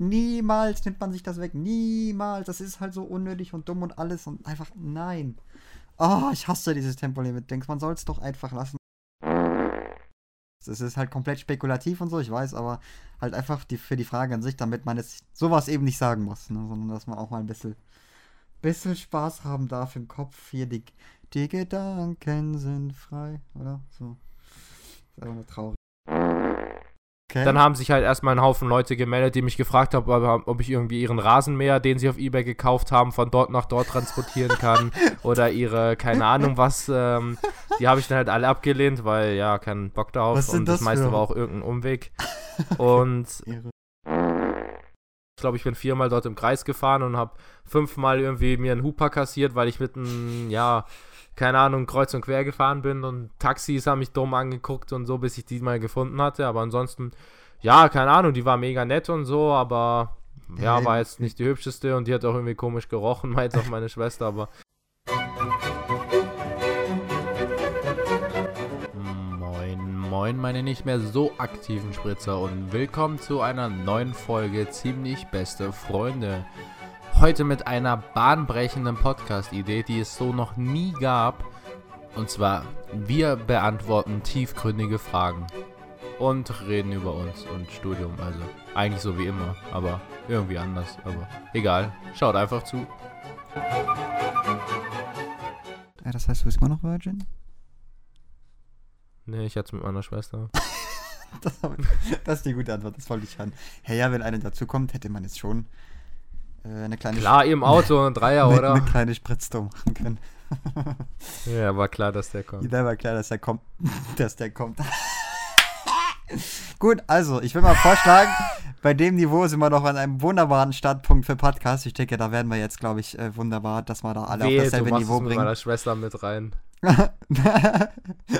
Niemals nimmt man sich das weg. Niemals. Das ist halt so unnötig und dumm und alles und einfach nein. Oh, ich hasse dieses Tempolimit. Denkst, man soll es doch einfach lassen. Das ist halt komplett spekulativ und so, ich weiß, aber halt einfach die, für die Frage an sich, damit man jetzt sowas eben nicht sagen muss, ne? sondern dass man auch mal ein bisschen, bisschen Spaß haben darf im Kopf. Hier, die, die Gedanken sind frei, oder? So. Ist einfach nur traurig. Okay. Dann haben sich halt erstmal ein Haufen Leute gemeldet, die mich gefragt haben, ob ich irgendwie ihren Rasenmäher, den sie auf Ebay gekauft haben, von dort nach dort transportieren kann. oder ihre, keine Ahnung was. Ähm, die habe ich dann halt alle abgelehnt, weil ja, keinen Bock darauf. Was und das, das meiste für? war auch irgendein Umweg. Und ich glaube, ich bin viermal dort im Kreis gefahren und habe fünfmal irgendwie mir einen Huper kassiert, weil ich mit einem, ja, keine Ahnung, kreuz und quer gefahren bin und Taxis haben mich dumm angeguckt und so, bis ich die mal gefunden hatte. Aber ansonsten, ja, keine Ahnung, die war mega nett und so, aber ja, war jetzt nicht die hübscheste und die hat auch irgendwie komisch gerochen, jetzt auch meine Schwester, aber. Moin, moin, meine nicht mehr so aktiven Spritzer und willkommen zu einer neuen Folge Ziemlich Beste Freunde. Heute mit einer bahnbrechenden Podcast-Idee, die es so noch nie gab. Und zwar, wir beantworten tiefgründige Fragen. Und reden über uns und Studium. Also, eigentlich so wie immer, aber irgendwie anders. Aber egal, schaut einfach zu. Ja, das heißt, du bist immer noch Virgin? Nee, ich hatte es mit meiner Schwester. Das, das ist die gute Antwort, das wollte ich hören. Hey, ja, wenn einer dazukommt, hätte man jetzt schon eine kleine Klar, im Auto, ein Dreier, oder? eine kleine Spritztour machen können. Ja, war klar, dass der kommt. Da war klar, dass der kommt. dass der kommt. Gut, also, ich will mal vorschlagen, bei dem Niveau sind wir noch an einem wunderbaren Startpunkt für Podcast. Ich denke, da werden wir jetzt, glaube ich, äh, wunderbar, dass wir da alle Wehe, auf du dasselbe machst Niveau es mit bringen. meiner Schwester mit rein.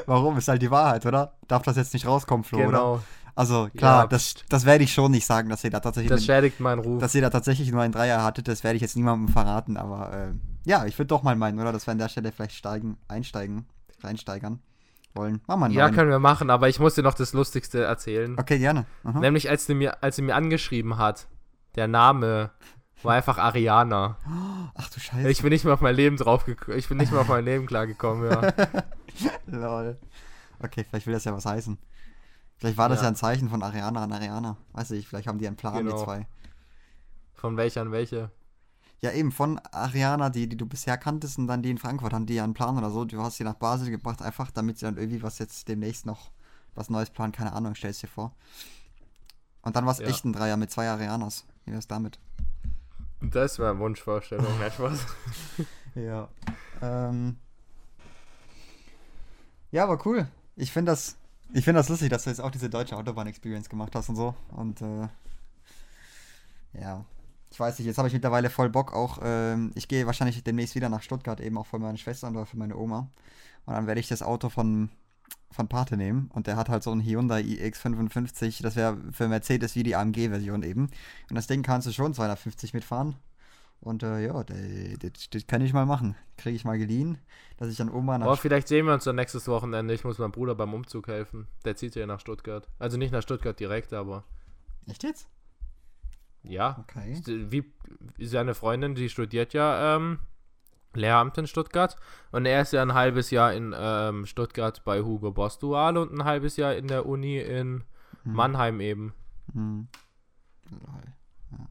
Warum? Ist halt die Wahrheit, oder? Darf das jetzt nicht rauskommen, Flo, oder? Genau. Also, klar, Ja, das, das werde ich schon nicht sagen, dass ihr da tatsächlich Das schädigt meinen Ruf. dass ihr da tatsächlich nur einen Dreier hattet, das werde ich jetzt niemandem verraten, aber äh, ja, ich würde doch mal meinen, oder? Dass wir an der Stelle vielleicht steigen, einsteigen, reinsteigern wollen. Machen wir ja, können wir machen, aber ich muss dir noch das Lustigste erzählen. Okay, gerne. Aha. Nämlich, als sie, mir, als sie mir angeschrieben hat, der Name war einfach Ariana. Ach du Scheiße. Ich bin nicht mehr auf mein Leben drauf Ich bin nicht mehr auf mein Leben klargekommen, ja. Lol. Okay, vielleicht will das ja was heißen. Vielleicht war das ja, Ja. ein Zeichen von Ariana an Ariana. Weiß ich, vielleicht haben die einen Plan, Genau. die zwei. Von welcher an welche? Ja, eben, von Ariana, die, die du bisher kanntest, und dann die in Frankfurt, haben die ja einen Plan oder so. Du hast sie nach Basel gebracht, einfach damit sie dann irgendwie was jetzt demnächst noch was Neues planen, keine Ahnung, stellst dir vor. Und dann war es Ja. echt ein Dreier mit zwei Arianas. Wie wär's damit? Das wäre Wunschvorstellung, nicht was? Ja. Ähm. Ja, aber cool. Ich finde das, ich finde das lustig, dass du jetzt auch diese deutsche Autobahn-Experience gemacht hast und so. Und äh, ja, ich weiß nicht, jetzt habe ich mittlerweile voll Bock auch. Ähm, ich gehe wahrscheinlich demnächst wieder nach Stuttgart, eben auch für meine Schwester oder für meine Oma. Und dann werde ich das Auto von, von Pate nehmen. Und der hat halt so einen Hyundai iX55. Das wäre für Mercedes wie die AMG-Version eben. Und das Ding kannst du schon 250 mitfahren. Und äh, ja, das, kann ich mal machen. Kriege ich mal geliehen, dass ich dann Oma nach Boah, vielleicht sehen wir uns dann nächstes Wochenende. Ich muss meinem Bruder beim Umzug helfen. Der zieht ja nach Stuttgart. Also nicht nach Stuttgart direkt, aber Echt jetzt? ja. Okay. Wie seine Freundin, die studiert ja ähm, Lehramt in Stuttgart. Und er ist ja ein halbes Jahr in ähm, Stuttgart bei Hugo Boss Dual und ein halbes Jahr in der Uni in Hm. Mannheim eben. Hm. Ja.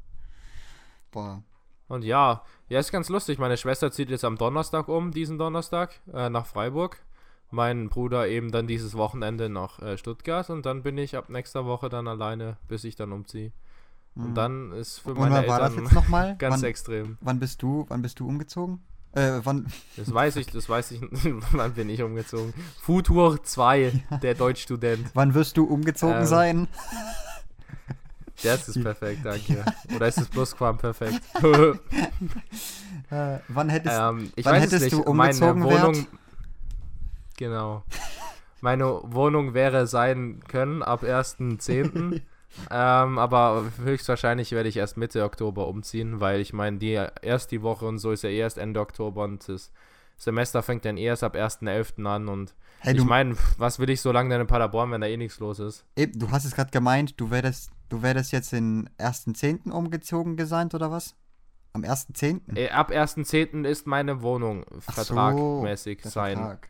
Boah. Und ja, ja, ist ganz lustig. Meine Schwester zieht jetzt am Donnerstag um, diesen Donnerstag, äh, nach Freiburg. Mein Bruder eben dann dieses Wochenende nach äh, Stuttgart und dann bin ich ab nächster Woche dann alleine, bis ich dann umziehe. Hm. Und dann ist für Und meine war das Eltern jetzt nochmal? ganz wann, extrem. wann bist du, wann bist du umgezogen? Äh, wann? Das weiß ich, das weiß ich, wann bin ich umgezogen. Futur 2, der Deutschstudent. Wann wirst du umgezogen Ähm, sein? Das ist perfekt, danke. Oder ist das Plusquam-perfekt? Äh, wann hättest ähm, ich wann weiß es hättest nicht. du umgezogen Meine Wohnung. wärt? Genau. Meine Wohnung wäre sein können ab 1.10. ähm, aber höchstwahrscheinlich werde ich erst Mitte Oktober umziehen, weil ich meine, die erst die Woche und so ist ja eh erst Ende Oktober und das Semester fängt dann erst ab 1.11. an und Hey, ich du, meine, was will ich so lange denn in Paderborn, wenn da eh nichts los ist? eben, du hast es gerade gemeint, du wärst Du wärst jetzt den 1.10. umgezogen geseint oder was? Am 1.10.? Äh, ab 1.10. ist meine Wohnung Ach vertragmäßig der sein. Vertrag.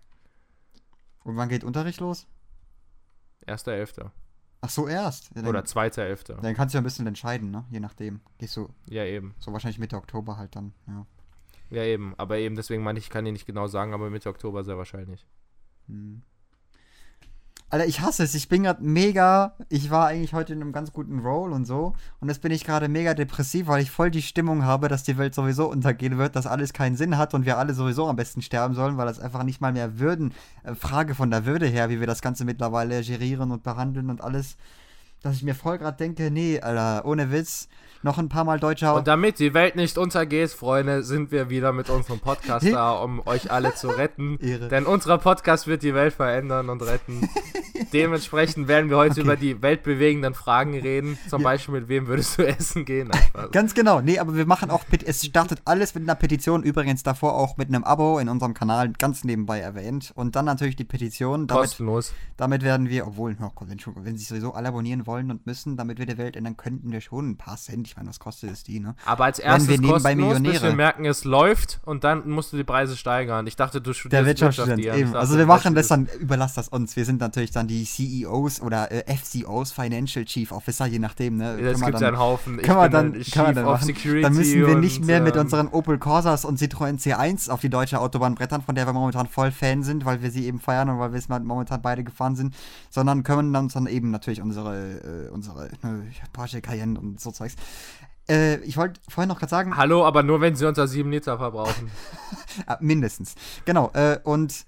Und wann geht Unterricht los? 1.11. Ach so, erst. Ja, dann, Oder 2.11. dann kannst du ja ein bisschen entscheiden, ne? Je nachdem. Gehst du Ja, eben. so wahrscheinlich Mitte Oktober halt dann, ja. Ja, eben. Aber eben, deswegen meine ich, ich kann dir nicht genau sagen, aber Mitte Oktober sehr wahrscheinlich. Hm. Alter, ich hasse es. Ich bin gerade mega. Ich war eigentlich heute in einem ganz guten Roll und so. Und jetzt bin ich gerade mega depressiv, weil ich voll die Stimmung habe, dass die Welt sowieso untergehen wird, dass alles keinen Sinn hat und wir alle sowieso am besten sterben sollen, weil das einfach nicht mal mehr Würden, äh, Frage von der Würde her, wie wir das Ganze mittlerweile gerieren und behandeln und alles. Dass ich mir voll gerade denke, nee, Alter, ohne Witz, noch ein paar Mal deutscher. Und damit die Welt nicht untergeht, Freunde, sind wir wieder mit unserem Podcast da, um euch alle zu retten. Ehre. Denn unser Podcast wird die Welt verändern und retten. Dementsprechend werden wir heute Okay. über die weltbewegenden Fragen reden. Zum Ja. Beispiel, mit wem würdest du essen gehen? Ganz genau. Nee, aber wir machen auch, es startet alles mit einer Petition, übrigens davor auch mit einem Abo in unserem Kanal ganz nebenbei erwähnt. Und dann natürlich die Petition. Damit, Kostenlos. damit werden wir, obwohl, oh wenn, schon, wenn sie sowieso alle abonnieren wollen und müssen, damit wir die Welt ändern, könnten wir schon ein paar Cent. Ich meine, was kostet es die, ne? Aber als erstes wir nebenbei Millionäre. wir merken, es läuft und dann musst du die Preise steigern. Ich dachte, du Der studierst Wirtschaftsstudent, Wirtschaft, eben. Dachte, Also wir machen das dann, überlass das uns. Wir sind natürlich dann die CEOs oder äh, FCOs, Financial Chief Officer, je nachdem, ne? Es Können wir gibt dann- ja einen Haufen. Können wir dann, dann können wir dann, machen. Security dann müssen wir nicht mehr mit ähm, unseren Opel Corsas und Citroën C1 auf die deutsche Autobahn brettern, von der wir momentan voll Fan sind, weil wir sie eben feiern und weil wir es momentan beide gefahren sind, sondern können uns dann eben natürlich unsere, äh, unsere äh, Porsche Cayenne und so Zeugs. Äh, ich wollte vorhin noch gerade sagen, Hallo, aber nur wenn sie unter 7 Liter verbrauchen. Ah, mindestens. Genau. Äh, und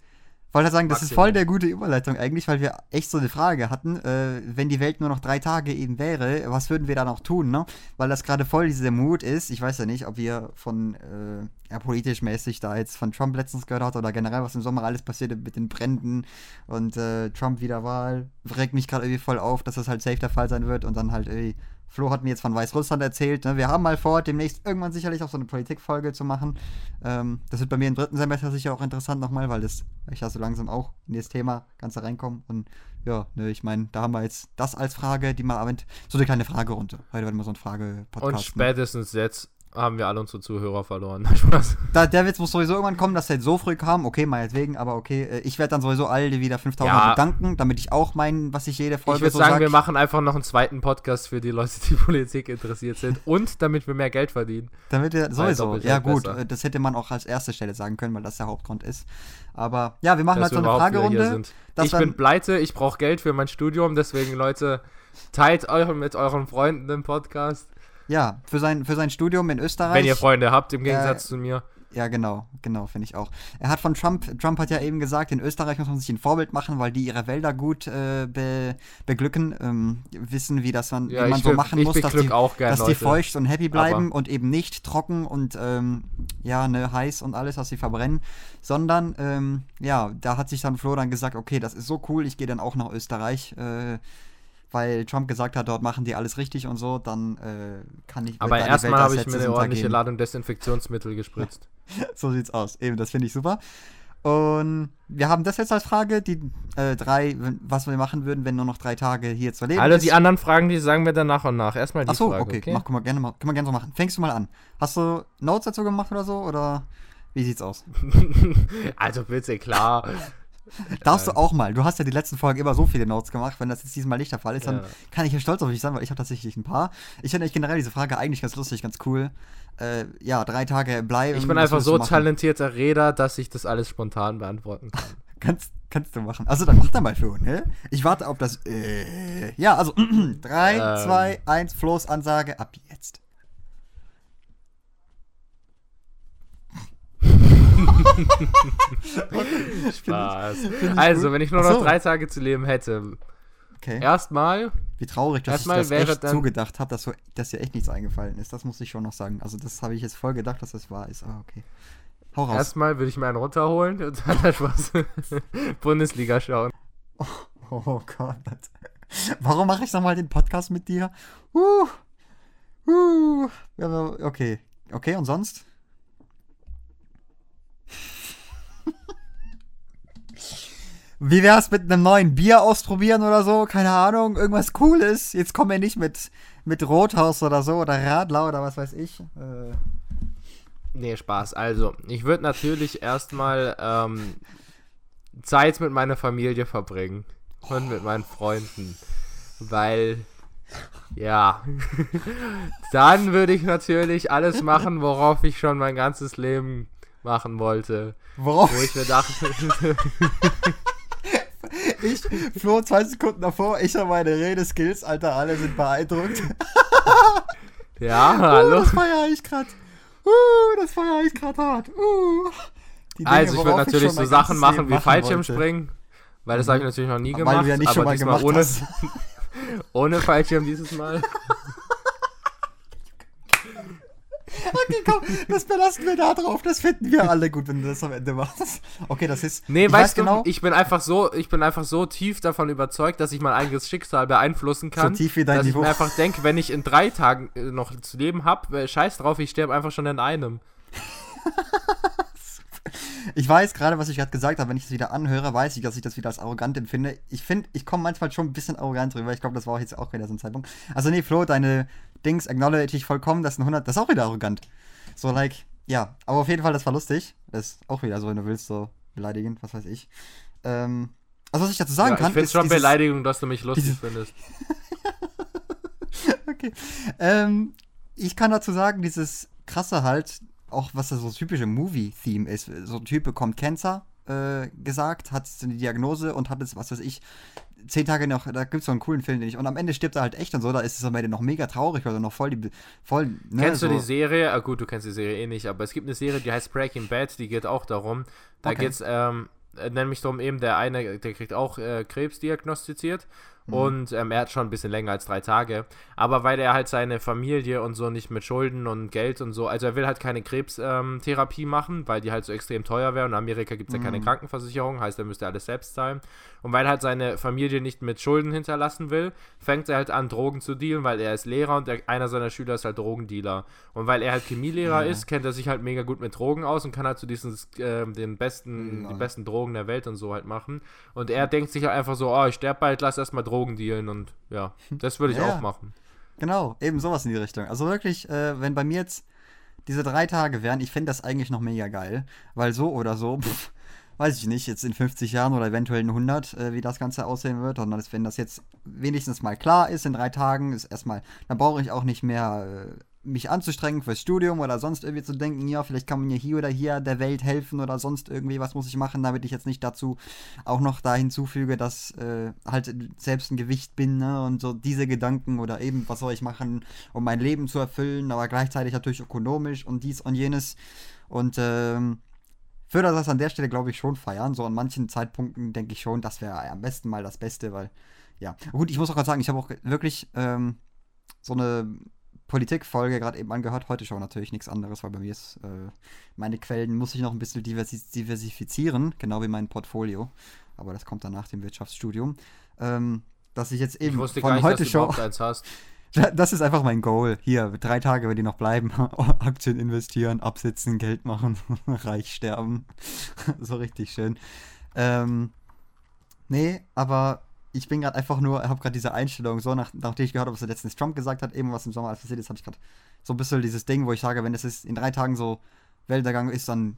wollte sagen, das ist Maximal. voll der gute Überleitung eigentlich, weil wir echt so eine Frage hatten, äh, wenn die Welt nur noch drei Tage eben wäre, was würden wir da noch tun, ne? Weil das gerade voll dieser Mut ist. Ich weiß ja nicht, ob ihr von, äh, ja, politisch mäßig da jetzt von Trump letztens gehört habt oder generell, was im Sommer alles passiert mit den Bränden und äh, Trump wieder Wahl. Regt mich gerade irgendwie voll auf, dass das halt safe der Fall sein wird und dann halt irgendwie. Flo hat mir jetzt von Weißrussland erzählt. Ne? Wir haben mal vor, demnächst irgendwann sicherlich auch so eine Politikfolge zu machen. Ähm, das wird bei mir im dritten Semester sicher auch interessant nochmal, weil das, ich da so langsam auch in das Thema ganz reinkomme. Und ja, ne, ich meine, da haben wir jetzt das als Frage, die mal abend, so eine kleine Fragerunde. Heute werden wir so ein Frage-Podcast. Und spätestens jetzt haben wir alle unsere Zuhörer verloren. Spaß. Da, der Witz muss sowieso irgendwann kommen, dass der jetzt so früh kam. Okay, meinetwegen, aber okay. äh, Ich werde dann sowieso alle wieder 5000 Ja. bedanken, damit ich auch mein, was ich jede Folge Ich würde so sagen, sag. wir machen einfach noch einen zweiten Podcast für die Leute, die Politik interessiert sind und damit wir mehr Geld verdienen. Damit wir sowieso. Ja, gut, besser. äh, das hätte man auch als erste Stelle sagen können, weil das der Hauptgrund ist. Aber ja, wir machen dass halt so eine Fragerunde. Ich bin pleite, ich brauche Geld für mein Studium, deswegen Leute, teilt eure mit euren Freunden den Podcast, Ja, für sein, für sein Studium in Österreich. wenn ihr Freunde habt, im Äh, Gegensatz zu mir. Ja, genau, genau, finde ich auch. Er hat von Trump, Trump hat ja eben gesagt, in Österreich muss man sich ein Vorbild machen, weil die ihre Wälder gut äh, be, beglücken, ähm, wissen, wie das man, Ja, wie man so be- machen muss, dass die, auch gerne dass die feucht und happy bleiben Aber- und eben nicht trocken und ähm, ja, ne, heiß und alles, was sie verbrennen, sondern ähm, ja, da hat sich dann Flo dann gesagt, okay, das ist so cool, ich gehe dann auch nach Österreich, äh, weil Trump gesagt hat, dort machen die alles richtig und so, dann äh, kann ich. Aber erstmal habe ich mir eine ordentliche. Ladung Desinfektionsmittel gespritzt. So sieht's aus. Eben, das finde ich super. Und wir haben das jetzt als Frage, die äh, drei, was wir machen würden, wenn nur noch drei Tage hier zu leben Alle ist. die anderen Fragen, die sagen wir dann nach und nach. Erstmal die Ach so, Frage, okay, okay? Mach, können, wir gerne, mal- können wir gerne so machen. Fängst du mal an. Hast du Notes dazu gemacht oder so? Oder wie sieht's aus? also bitte, klar. Darfst du auch mal. Du hast ja die letzten Folgen immer so viele Notes gemacht. Wenn das jetzt diesmal nicht der Fall ist, dann Ja. kann ich ja stolz auf dich sein, weil ich habe tatsächlich ein paar. Ich finde generell diese Frage eigentlich ganz lustig, ganz cool. Äh, ja, drei Tage bleiben. Ich bin einfach so talentierter Redner, dass ich das alles spontan beantworten kann. Kannst, kannst du machen. Also dann mach da mal Flo, ne? Ich warte auf das. Äh, ja, also 3, Ähm. 2, 1, Flo's Ansage ab jetzt. Spaß. ich Also, wenn ich nur noch so. drei Tage zu leben hätte. Okay. Erstmal, Wie traurig, dass ich das echt zugedacht habe, dass, so, dass dir echt nichts eingefallen ist. Das muss ich schon noch sagen. Also das habe ich jetzt voll gedacht, dass das wahr ist. Aber okay. Hau raus. erstmal würde ich mir einen runterholen und dann Spaß. Bundesliga schauen. Oh Gott. Warum mache ich nochmal den Podcast mit dir? Uh, uh. Okay. Okay, und sonst? Wie wär's mit einem neuen Bier ausprobieren oder so? Keine Ahnung, irgendwas Cooles. Jetzt kommen wir nicht mit, mit Rothaus oder so oder Radler oder was weiß ich. Äh. Nee, Spaß. Also, ich würde natürlich erstmal ähm, Zeit mit meiner Familie verbringen und mit meinen Freunden. Weil, ja, dann würde ich natürlich alles machen, worauf ich schon mein ganzes Leben machen wollte. Worauf? Wo ich mir dachte, Ich, Flo, zwei Sekunden davor, ich habe meine Redeskills, Alter, alle sind beeindruckt. ja, Uh, hallo. das feiere ich grad. Uh, das feiere ich grad hart. Uh. Dinge, Also, ich würde natürlich schon so Sachen machen wie wollte. Fallschirmspringen, weil das habe ich natürlich noch nie gemacht, Weil du ja nicht aber schon mal gemacht ohne, ohne Fallschirm dieses Mal. Okay, komm, das belassen wir da drauf. Das finden wir alle gut, wenn du das am Ende machst. Okay, das ist. Nee, ich weißt weiß du, genau, ich bin einfach so, ich bin einfach so tief davon überzeugt, dass ich mein eigenes Schicksal beeinflussen kann. So tief wie dein dass Niveau. ich mir einfach denke, wenn ich in drei Tagen äh, noch zu leben habe, scheiß drauf, ich sterbe einfach schon in einem. ich weiß gerade, was ich gerade gesagt habe. Wenn ich das wieder anhöre, weiß ich, dass ich das wieder als arrogant empfinde. Ich finde, ich komme manchmal schon ein bisschen arrogant drüber. Ich glaube, das war auch jetzt auch wieder so ein Zeitpunkt. Also, nee, Flo, deine Dings acknowledge ich vollkommen. Das ist ein 100. Das ist auch wieder arrogant. So, like, ja. Aber auf jeden Fall, das war lustig. Das ist auch wieder so, wenn du willst, so beleidigend, was weiß ich. Ähm, also, was ich dazu sagen Ja, kann. ich finde schon dieses- Beleidigung, dass du mich lustig findest. okay. Ähm, ich kann dazu sagen, dieses krasse halt, auch was das so typische Movie-Theme ist. So ein Typ bekommt Cancer äh, gesagt, hat eine Diagnose und hat es, was weiß ich, zehn Tage noch, da gibt es so einen coolen Film, den ich, und am Ende stirbt er halt echt und so, da ist es am Ende noch mega traurig, weil er noch voll die, voll, ne, Kennst so, du die Serie? Ah, gut, du kennst die Serie eh nicht, aber es gibt eine Serie, die heißt Breaking Bad, die geht auch darum. Da Okay. geht's ähm, äh, nämlich darum, eben der eine, der kriegt auch äh, Krebs diagnostiziert Mhm. und ähm, er hat schon ein bisschen länger als drei Tage. Aber weil er halt seine Familie und so nicht mit Schulden und Geld und so, also er will halt keine Krebstherapie ähm, machen, weil die halt so extrem teuer wäre und in Amerika gibt es ja keine Mhm. Krankenversicherung, heißt er müsste alles selbst zahlen. Und weil halt seine Familie nicht mit Schulden hinterlassen will, fängt er halt an, Drogen zu dealen, weil er ist Lehrer und der, einer seiner Schüler ist halt Drogendealer. Und weil er halt Chemielehrer Ja. ist, kennt er sich halt mega gut mit Drogen aus und kann halt zu diesen ähm, den besten, Ja. die besten Drogen der Welt und so halt machen. Und er denkt sich halt einfach so, oh, ich sterbe bald, lass erstmal Drogen dealen und ja, das würde ich Ja. auch machen. Genau, eben sowas in die Richtung. Also wirklich, äh, wenn bei mir jetzt diese drei Tage wären, ich fände das eigentlich noch mega geil, weil so oder so, pff, weiß ich nicht, jetzt in 50 Jahren oder eventuell in 100, äh, wie das Ganze aussehen wird, das, wenn das jetzt wenigstens mal klar ist in drei Tagen, ist erstmal, dann brauche ich auch nicht mehr äh, mich anzustrengen fürs Studium oder sonst irgendwie zu denken, ja, vielleicht kann man mir hier oder hier der Welt helfen oder sonst irgendwie, was muss ich machen, damit ich jetzt nicht dazu auch noch da hinzufüge, dass äh, halt selbst ein Gewicht bin ne? und so diese Gedanken oder eben, was soll ich machen, um mein Leben zu erfüllen, aber gleichzeitig natürlich ökonomisch und dies und jenes. Und ähm, würde das an der Stelle, glaube ich, schon feiern. So an manchen Zeitpunkten denke ich schon, das wäre am besten mal das Beste, weil, ja. Gut, ich muss auch gerade sagen, ich habe auch wirklich ähm, so eine Politikfolge gerade eben angehört. Heute schon natürlich nichts anderes, weil bei mir ist, äh, meine Quellen muss ich noch ein bisschen diversi diversifizieren, genau wie mein Portfolio. Aber das kommt dann nach dem Wirtschaftsstudium. Ähm, dass ich jetzt Ich eben wusste von gar nicht, heute dass du schon. eins hast. Das ist einfach mein Goal. Hier, drei Tage, wenn die noch bleiben. Aktien investieren, absitzen, Geld machen, reich sterben. so richtig schön. Ähm, nee, aber ich bin gerade einfach nur, habe gerade diese Einstellung, so nach, nachdem ich gehört habe, was der letztens Trump gesagt hat, eben was im Sommer alles passiert ist, habe ich gerade so ein bisschen dieses Ding, wo ich sage, wenn es in drei Tagen so Weltuntergang ist, dann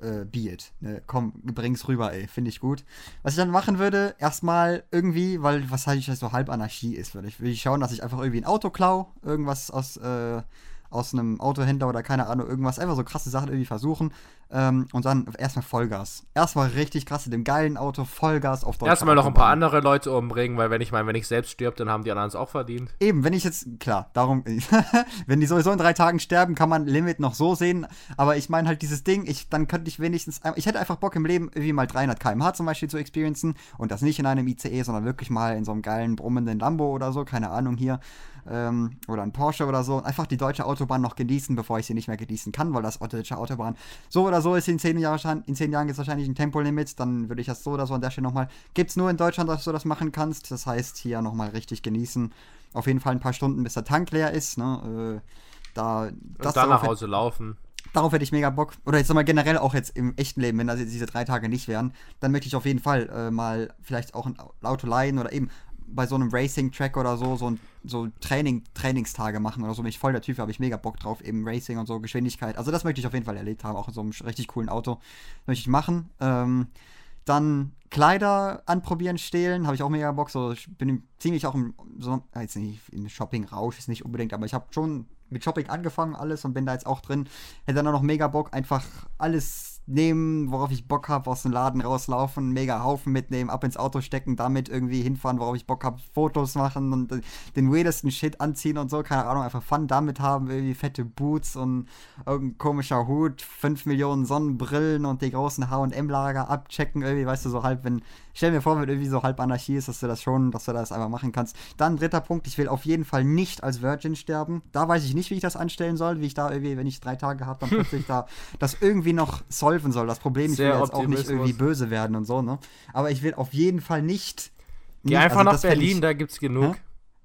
äh, be it. Ne? Komm, bring's rüber, ey. Finde ich gut. Was ich dann machen würde, erstmal irgendwie, weil was halt so halb Anarchie ist, würde ich, würde ich schauen, dass ich einfach irgendwie ein Auto klau, irgendwas aus, äh, aus einem Autohändler oder keine Ahnung, irgendwas, einfach so krasse Sachen irgendwie versuchen ähm, und dann erstmal Vollgas. Erstmal richtig krass in dem geilen Auto, Vollgas auf deutscher Erstmal noch ein paar andere Leute umbringen, weil wenn ich meine, wenn ich selbst stirb, dann haben die anderen es auch verdient. Eben, wenn ich jetzt, klar, darum, wenn die sowieso in drei Tagen sterben, kann man Limit noch so sehen. Aber ich meine halt dieses Ding, ich, dann könnte ich wenigstens, ich hätte einfach Bock im Leben, irgendwie mal 300 km/h zum Beispiel zu experiencen. Und das nicht in einem ICE, sondern wirklich mal in so einem geilen, brummenden Lambo oder so, keine Ahnung hier. Ähm, oder ein Porsche oder so. Einfach die deutsche Autobahn noch genießen, bevor ich sie nicht mehr genießen kann, weil das deutsche Autobahn so oder so ist in zehn Jahren, in zehn Jahren ist wahrscheinlich ein Tempolimit. Dann würde ich das so oder so an der Stelle nochmal. Gibt es nur in Deutschland, dass du das machen kannst. Das heißt, hier nochmal richtig genießen auf jeden Fall ein paar Stunden, bis der Tank leer ist. Ne? Äh, da, Und das dann so nach Hause laufen. darauf hätte ich mega Bock. Oder jetzt nochmal generell auch jetzt im echten Leben, wenn das jetzt diese drei Tage nicht wären, dann möchte ich auf jeden Fall äh, mal vielleicht auch ein Auto leihen oder eben bei so einem Racing-Track oder so, so, ein, so Training, Trainingstage machen oder so. Bin ich voll der Typ, habe ich mega Bock drauf, eben Racing und so, Geschwindigkeit. Also das möchte ich auf jeden Fall erlebt haben, auch in so einem richtig coolen Auto. Möchte ich machen. Ähm, dann Kleider anprobieren, stehlen, habe ich auch mega Bock. So, ich bin ziemlich auch im, so, jetzt nicht im Shopping-Rausch, ist nicht unbedingt, aber ich habe schon mit Shopping angefangen, alles und bin da jetzt auch drin. Hätte dann auch noch mega Bock, einfach alles nehmen, worauf ich Bock habe, aus dem Laden rauslaufen, mega Haufen mitnehmen, ab ins Auto stecken, damit irgendwie hinfahren, worauf ich Bock habe, Fotos machen und den weirdesten Shit anziehen und so, keine Ahnung, einfach Fun damit haben, irgendwie fette Boots und irgendein komischer Hut, 5 Millionen Sonnenbrillen und die großen H&M-Lager abchecken, irgendwie, weißt du, so halb, wenn, stell mir vor, wenn irgendwie so halb Anarchie ist, dass du das schon, dass du das einfach machen kannst. Dann dritter Punkt, ich will auf jeden Fall nicht als Virgin sterben. Da weiß ich nicht, wie ich das anstellen soll, wie ich da irgendwie, wenn ich drei Tage habe, dann plötzlich da das irgendwie noch soll solven soll. Das Problem, ich will jetzt auch nicht irgendwie böse werden und so, ne? Aber ich will auf jeden Fall nicht. Geh nicht, einfach also nach Berlin, ich, da gibt's genug.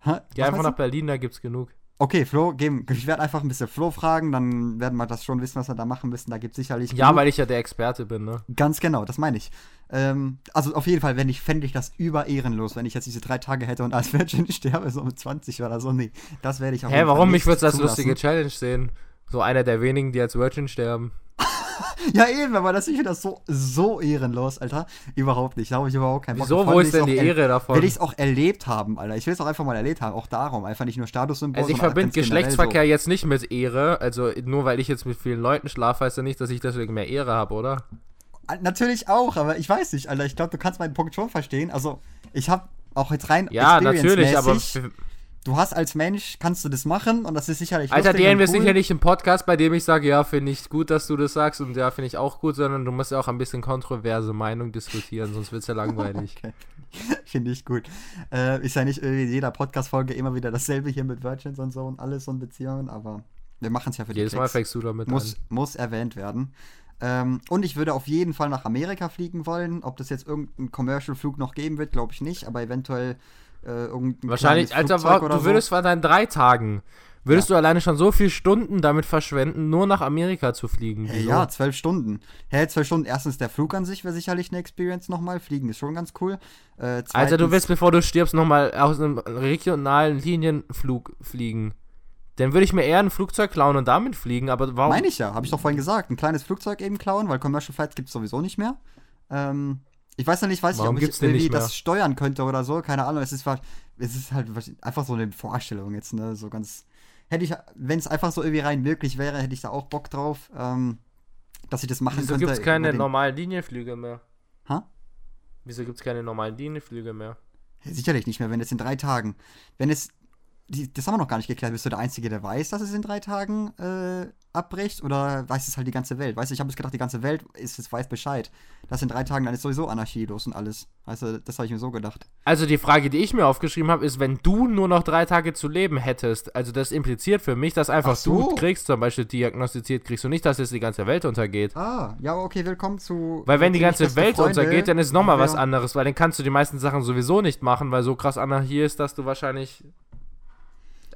Hä? Hä? Geh einfach nach Berlin, da gibt's genug. Okay, Flo, geben. ich werde einfach ein bisschen Flo fragen, dann werden wir das schon wissen, was wir da machen müssen. Da gibt es sicherlich. Ja, genug. weil ich ja der Experte bin, ne? Ganz genau, das meine ich. Ähm, also auf jeden Fall, wenn ich, fände ich das über ehrenlos, wenn ich jetzt diese drei Tage hätte und als Virgin sterbe, so mit 20 oder so. Nee, das werde ich auch Hä, warum? Mich würde das lustige Challenge sehen. So einer der wenigen, die als Virgin sterben. ja, eben, aber das, ich finde das so, so ehrenlos, Alter. Überhaupt nicht. Da habe ich überhaupt keinen Bock Wieso? Wo ist denn die Ehre davon? Will ich es auch erlebt haben, Alter. Ich will es auch einfach mal erlebt haben. Auch darum. Einfach nicht nur Statussymbol. Also, ich verbinde Geschlechtsverkehr so. jetzt nicht mit Ehre. Also, nur weil ich jetzt mit vielen Leuten schlafe, heißt ja nicht, dass ich deswegen mehr Ehre habe, oder? Natürlich auch, aber ich weiß nicht, Alter. Ich glaube, du kannst meinen Punkt schon verstehen. Also, ich habe auch jetzt rein. Ja, natürlich, aber du hast als Mensch, kannst du das machen und das ist sicherlich Alter, die wir cool. sicherlich im Podcast, bei dem ich sage, ja, finde ich gut, dass du das sagst und ja, finde ich auch gut, sondern du musst ja auch ein bisschen kontroverse Meinung diskutieren, sonst wird es ja langweilig. okay. finde ich gut. Äh, ist ja nicht in jeder Podcast-Folge immer wieder dasselbe hier mit Virgins und so und alles und Beziehungen, aber wir machen es ja für die Jedes Mal fängst du damit muss, an. Muss erwähnt werden. Ähm, und ich würde auf jeden Fall nach Amerika fliegen wollen. Ob das jetzt irgendeinen Commercial-Flug noch geben wird, glaube ich nicht, aber eventuell äh, Wahrscheinlich, Alter, du würdest so. bei deinen drei Tagen, würdest ja. du alleine schon so viele Stunden damit verschwenden, nur nach Amerika zu fliegen. Hey, ja, zwölf Stunden. Hey, zwölf Stunden. Erstens, der Flug an sich wäre sicherlich eine Experience nochmal. Fliegen ist schon ganz cool. Äh, Alter, du willst, bevor du stirbst, nochmal aus einem regionalen Linienflug fliegen. Dann würde ich mir eher ein Flugzeug klauen und damit fliegen, aber warum? Meine ich ja, habe ich doch vorhin gesagt. Ein kleines Flugzeug eben klauen, weil Commercial Flights gibt es sowieso nicht mehr. Ähm, ich weiß noch nicht, weiß Warum nicht, ob ich irgendwie das steuern könnte oder so. Keine Ahnung. Es ist, es ist halt einfach so eine Vorstellung jetzt, ne? So ganz. Hätte ich, wenn es einfach so irgendwie rein möglich wäre, hätte ich da auch Bock drauf, ähm, dass ich das machen Wieso könnte. Wieso gibt es keine normalen Linienflüge mehr? Ha? Wieso gibt es keine normalen Linienflüge mehr? Sicherlich nicht mehr, wenn es in drei Tagen. Wenn es die, das haben wir noch gar nicht geklärt. Bist du der Einzige, der weiß, dass es in drei Tagen äh, abbricht? Oder weiß es halt die ganze Welt? Weißt du, ich habe jetzt gedacht, die ganze Welt ist, es weiß Bescheid. Dass in drei Tagen dann ist sowieso Anarchie los und alles. Weißt du, das habe ich mir so gedacht. Also die Frage, die ich mir aufgeschrieben habe, ist, wenn du nur noch drei Tage zu leben hättest, also das impliziert für mich, dass einfach so. du kriegst, zum Beispiel diagnostiziert kriegst du nicht, dass jetzt die ganze Welt untergeht. Ah, ja, okay, willkommen zu. Weil wenn die ganze Welt Freunde, untergeht, dann ist nochmal was anderes, weil dann kannst du die meisten Sachen sowieso nicht machen, weil so krass Anarchie ist, dass du wahrscheinlich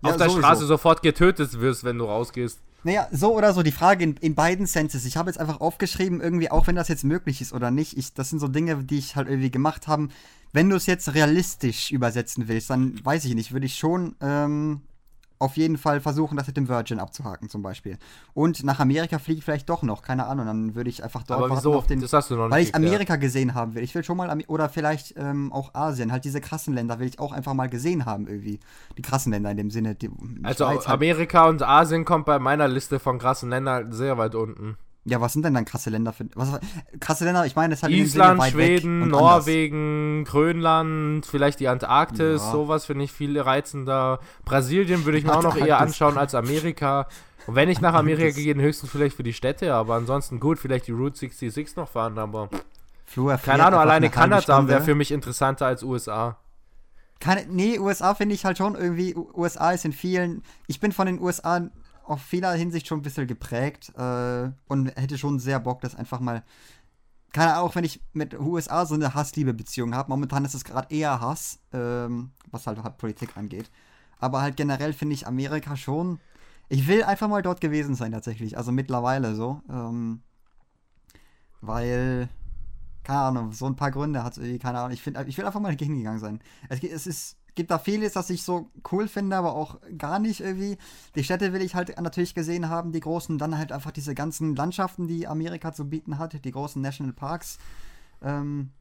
ja, auf der sowieso. Straße sofort getötet wirst, wenn du rausgehst. Naja, so oder so, die Frage in, in beiden Senses. Ich habe jetzt einfach aufgeschrieben, irgendwie, auch wenn das jetzt möglich ist oder nicht, ich, das sind so Dinge, die ich halt irgendwie gemacht habe. Wenn du es jetzt realistisch übersetzen willst, dann weiß ich nicht, würde ich schon ähm, auf jeden Fall versuchen, das mit dem Virgin abzuhaken zum Beispiel. Und nach Amerika fliege ich vielleicht doch noch, keine Ahnung, dann würde ich einfach dort Aber wieso? auf den... Das hast du noch nicht Weil ich Amerika gesehen haben will. Ich will schon mal, oder vielleicht ähm, auch Asien, halt diese krassen Länder will ich auch einfach mal gesehen haben irgendwie. Die krassen Länder in dem Sinne. Die, also Schweiz Amerika halt. und Asien kommt bei meiner Liste von krassen Ländern sehr weit unten. Ja, was sind denn dann krasse Länder für. Was, krasse Länder, ich meine, das hat Island, Schweden, Norwegen, anders. Grönland, vielleicht die Antarktis, ja. sowas finde ich viel reizender. Brasilien würde ich mir auch noch eher anschauen als Amerika. Und wenn ich nach Amerika gehe, höchstens vielleicht für die Städte, aber ansonsten gut, vielleicht die Route 66 noch fahren, aber. Keine Ahnung, alleine Kanada wäre für mich interessanter als USA. Keine, nee, USA finde ich halt schon irgendwie. USA ist in vielen. Ich bin von den USA auf vieler Hinsicht schon ein bisschen geprägt äh, und hätte schon sehr Bock, das einfach mal. Keine Ahnung, auch wenn ich mit USA so eine Hass-Liebe-Beziehung habe. Momentan ist es gerade eher Hass, ähm, was halt, halt Politik angeht. Aber halt generell finde ich Amerika schon ich will einfach mal dort gewesen sein, tatsächlich. Also mittlerweile so. Ähm, weil, keine Ahnung, so ein paar Gründe hat es irgendwie, keine Ahnung. Ich, find, ich will einfach mal hingegangen sein. Es, es ist gibt da vieles, das ich so cool finde, aber auch gar nicht irgendwie. Die Städte will ich halt natürlich gesehen haben, die großen, dann halt einfach diese ganzen Landschaften, die Amerika zu bieten hat, die großen National Parks. Ähm,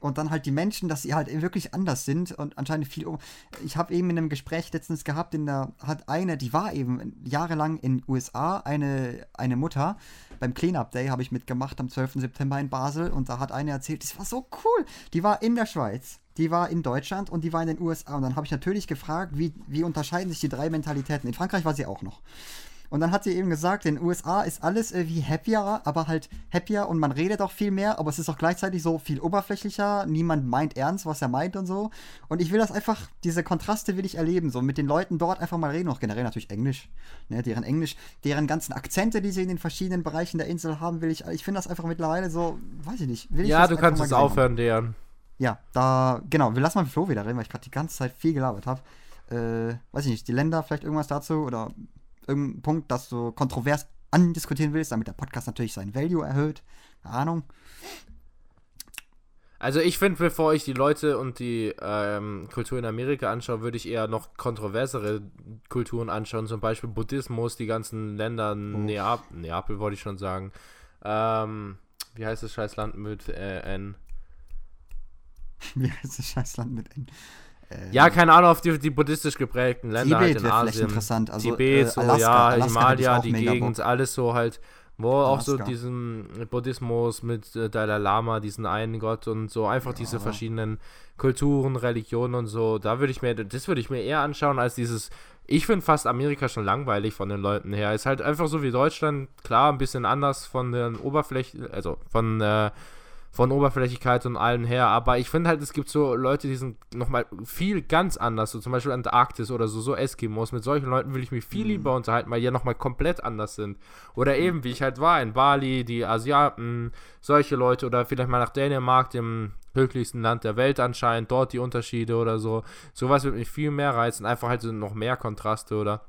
und dann halt die Menschen, dass sie halt wirklich anders sind und anscheinend viel. Um ich habe eben in einem Gespräch letztens gehabt, in der hat eine, die war eben jahrelang in USA, eine, eine Mutter. Beim Cleanup Day habe ich mitgemacht am 12. September in Basel und da hat eine erzählt, das war so cool. Die war in der Schweiz, die war in Deutschland und die war in den USA. Und dann habe ich natürlich gefragt, wie, wie unterscheiden sich die drei Mentalitäten. In Frankreich war sie auch noch. Und dann hat sie eben gesagt, in den USA ist alles irgendwie happier, aber halt happier und man redet auch viel mehr, aber es ist auch gleichzeitig so viel oberflächlicher. Niemand meint ernst, was er meint und so. Und ich will das einfach, diese Kontraste will ich erleben, so mit den Leuten dort einfach mal reden, auch generell natürlich Englisch, ne, deren Englisch, deren ganzen Akzente, die sie in den verschiedenen Bereichen der Insel haben, will ich, ich finde das einfach mittlerweile so, weiß ich nicht. Will ich ja, du kannst es aufhören, deren. Ja, da, genau, wir lassen mal Flo wieder reden, weil ich gerade die ganze Zeit viel gelabert habe. Äh, weiß ich nicht, die Länder, vielleicht irgendwas dazu oder irgendein Punkt, das du kontrovers andiskutieren willst, damit der Podcast natürlich seinen Value erhöht. Keine Ahnung. Also ich finde, bevor ich die Leute und die ähm, Kultur in Amerika anschaue, würde ich eher noch kontroversere Kulturen anschauen, zum Beispiel Buddhismus, die ganzen Länder, oh. Neap Neapel wollte ich schon sagen. Ähm, wie heißt das Scheißland mit äh, N? wie heißt das Scheißland mit N? Ähm, ja, keine Ahnung, auf die, die buddhistisch geprägten Länder Tibet halt in Asien. interessant. Also, Tibet, äh, so, Alaska, ja, Alaska Himalaya, die Gegend, alles so halt, wo Alaska. auch so diesen Buddhismus mit äh, Dalai Lama, diesen einen Gott und so, einfach ja. diese verschiedenen Kulturen, Religionen und so, da würde ich mir, das würde ich mir eher anschauen als dieses, ich finde fast Amerika schon langweilig von den Leuten her. Ist halt einfach so wie Deutschland, klar, ein bisschen anders von den Oberflächen, also von äh, von Oberflächlichkeit und allem her. Aber ich finde halt, es gibt so Leute, die sind nochmal viel ganz anders. So zum Beispiel Antarktis oder so, so Eskimos. Mit solchen Leuten will ich mich viel mhm. lieber unterhalten, weil die ja nochmal komplett anders sind. Oder mhm. eben, wie ich halt war, in Bali, die Asiaten, solche Leute. Oder vielleicht mal nach Dänemark, dem höchlichsten Land der Welt anscheinend, dort die Unterschiede oder so. Sowas würde mich viel mehr reizen. Einfach halt so noch mehr Kontraste oder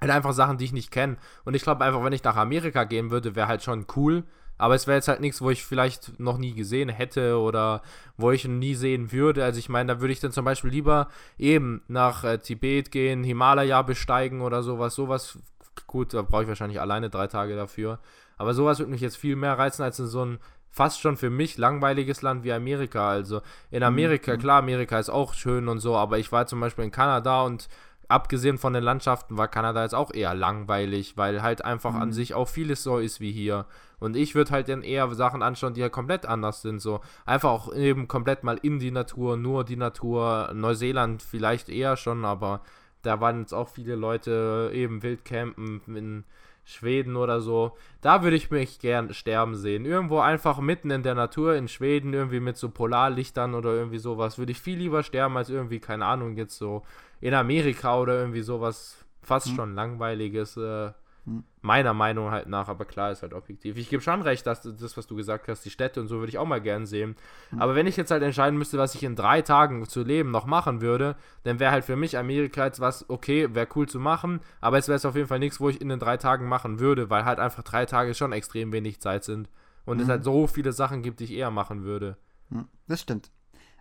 halt einfach Sachen, die ich nicht kenne. Und ich glaube einfach, wenn ich nach Amerika gehen würde, wäre halt schon cool aber es wäre jetzt halt nichts, wo ich vielleicht noch nie gesehen hätte oder wo ich nie sehen würde. Also ich meine, da würde ich dann zum Beispiel lieber eben nach äh, Tibet gehen, Himalaya besteigen oder sowas. Sowas, gut, da brauche ich wahrscheinlich alleine drei Tage dafür. Aber sowas würde mich jetzt viel mehr reizen als in so ein fast schon für mich langweiliges Land wie Amerika. Also in Amerika, mhm. klar, Amerika ist auch schön und so, aber ich war zum Beispiel in Kanada und abgesehen von den Landschaften war Kanada jetzt auch eher langweilig, weil halt einfach mhm. an sich auch vieles so ist wie hier. Und ich würde halt dann eher Sachen anschauen, die ja halt komplett anders sind. So einfach auch eben komplett mal in die Natur, nur die Natur. Neuseeland vielleicht eher schon, aber da waren jetzt auch viele Leute eben Wildcampen in Schweden oder so. Da würde ich mich gern sterben sehen. Irgendwo einfach mitten in der Natur in Schweden, irgendwie mit so Polarlichtern oder irgendwie sowas, würde ich viel lieber sterben als irgendwie, keine Ahnung, jetzt so in Amerika oder irgendwie sowas fast hm. schon langweiliges. Äh, hm. Meiner Meinung halt nach, aber klar ist halt objektiv. Ich gebe schon recht, dass das, was du gesagt hast, die Städte und so würde ich auch mal gern sehen. Hm. Aber wenn ich jetzt halt entscheiden müsste, was ich in drei Tagen zu leben noch machen würde, dann wäre halt für mich Amerika jetzt was, okay, wäre cool zu machen, aber es wäre auf jeden Fall nichts, wo ich in den drei Tagen machen würde, weil halt einfach drei Tage schon extrem wenig Zeit sind. Und mhm. es halt so viele Sachen gibt, die ich eher machen würde. Hm, das stimmt.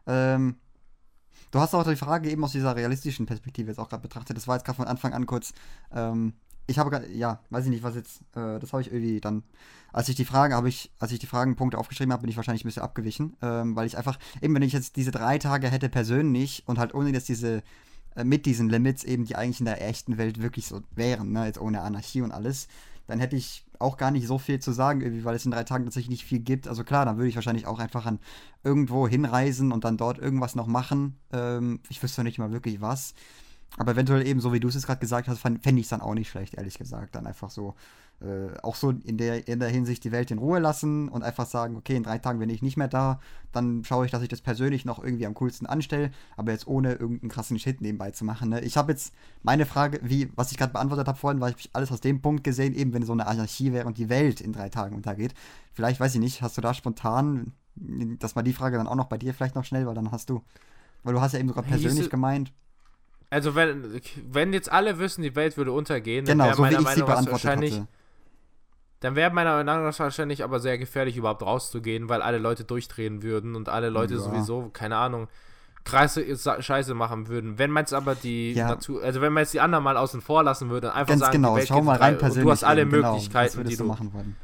Ähm, Du hast auch die Frage eben aus dieser realistischen Perspektive jetzt auch gerade betrachtet. Das war jetzt gerade von Anfang an kurz. Ähm, ich habe ja, weiß ich nicht, was jetzt, äh, das habe ich irgendwie dann, als ich die Fragen, habe ich, als ich die Fragenpunkte aufgeschrieben habe, bin ich wahrscheinlich ein bisschen abgewichen, ähm, weil ich einfach, eben wenn ich jetzt diese drei Tage hätte persönlich und halt ohne dass diese, äh, mit diesen Limits eben, die eigentlich in der echten Welt wirklich so wären, ne, jetzt ohne Anarchie und alles, dann hätte ich auch gar nicht so viel zu sagen, irgendwie, weil es in drei Tagen tatsächlich nicht viel gibt. Also klar, dann würde ich wahrscheinlich auch einfach an irgendwo hinreisen und dann dort irgendwas noch machen. Ähm, ich wüsste nicht mal wirklich was. Aber eventuell eben, so wie du es jetzt gerade gesagt hast, fände ich es dann auch nicht schlecht, ehrlich gesagt. Dann einfach so, äh, auch so in der, in der Hinsicht die Welt in Ruhe lassen und einfach sagen, okay, in drei Tagen bin ich nicht mehr da, dann schaue ich, dass ich das persönlich noch irgendwie am coolsten anstelle, aber jetzt ohne irgendeinen krassen Shit nebenbei zu machen. Ne? Ich habe jetzt meine Frage, wie, was ich gerade beantwortet habe vorhin, weil ich alles aus dem Punkt gesehen, eben wenn so eine Anarchie wäre und die Welt in drei Tagen untergeht. Vielleicht, weiß ich nicht, hast du da spontan, dass mal die Frage dann auch noch bei dir vielleicht noch schnell, weil dann hast du, weil du hast ja eben sogar persönlich gemeint Also wenn, wenn jetzt alle wissen, die Welt würde untergehen, genau, dann so wäre wie meiner Meinung nach wahrscheinlich, hatte. dann wäre meiner Meinung nach wahrscheinlich aber sehr gefährlich, überhaupt rauszugehen, weil alle Leute durchdrehen würden und alle Leute Ja. sowieso, keine Ahnung, krasse Sa- Scheiße machen würden. Wenn man jetzt aber die Ja. Natur, also wenn man jetzt die anderen mal außen vor lassen würde, und einfach Ganz sagen, genau, die Welt schau mal rein persönlich. Du hast alle eben, genau. Möglichkeiten, würdest die du du machen wollen?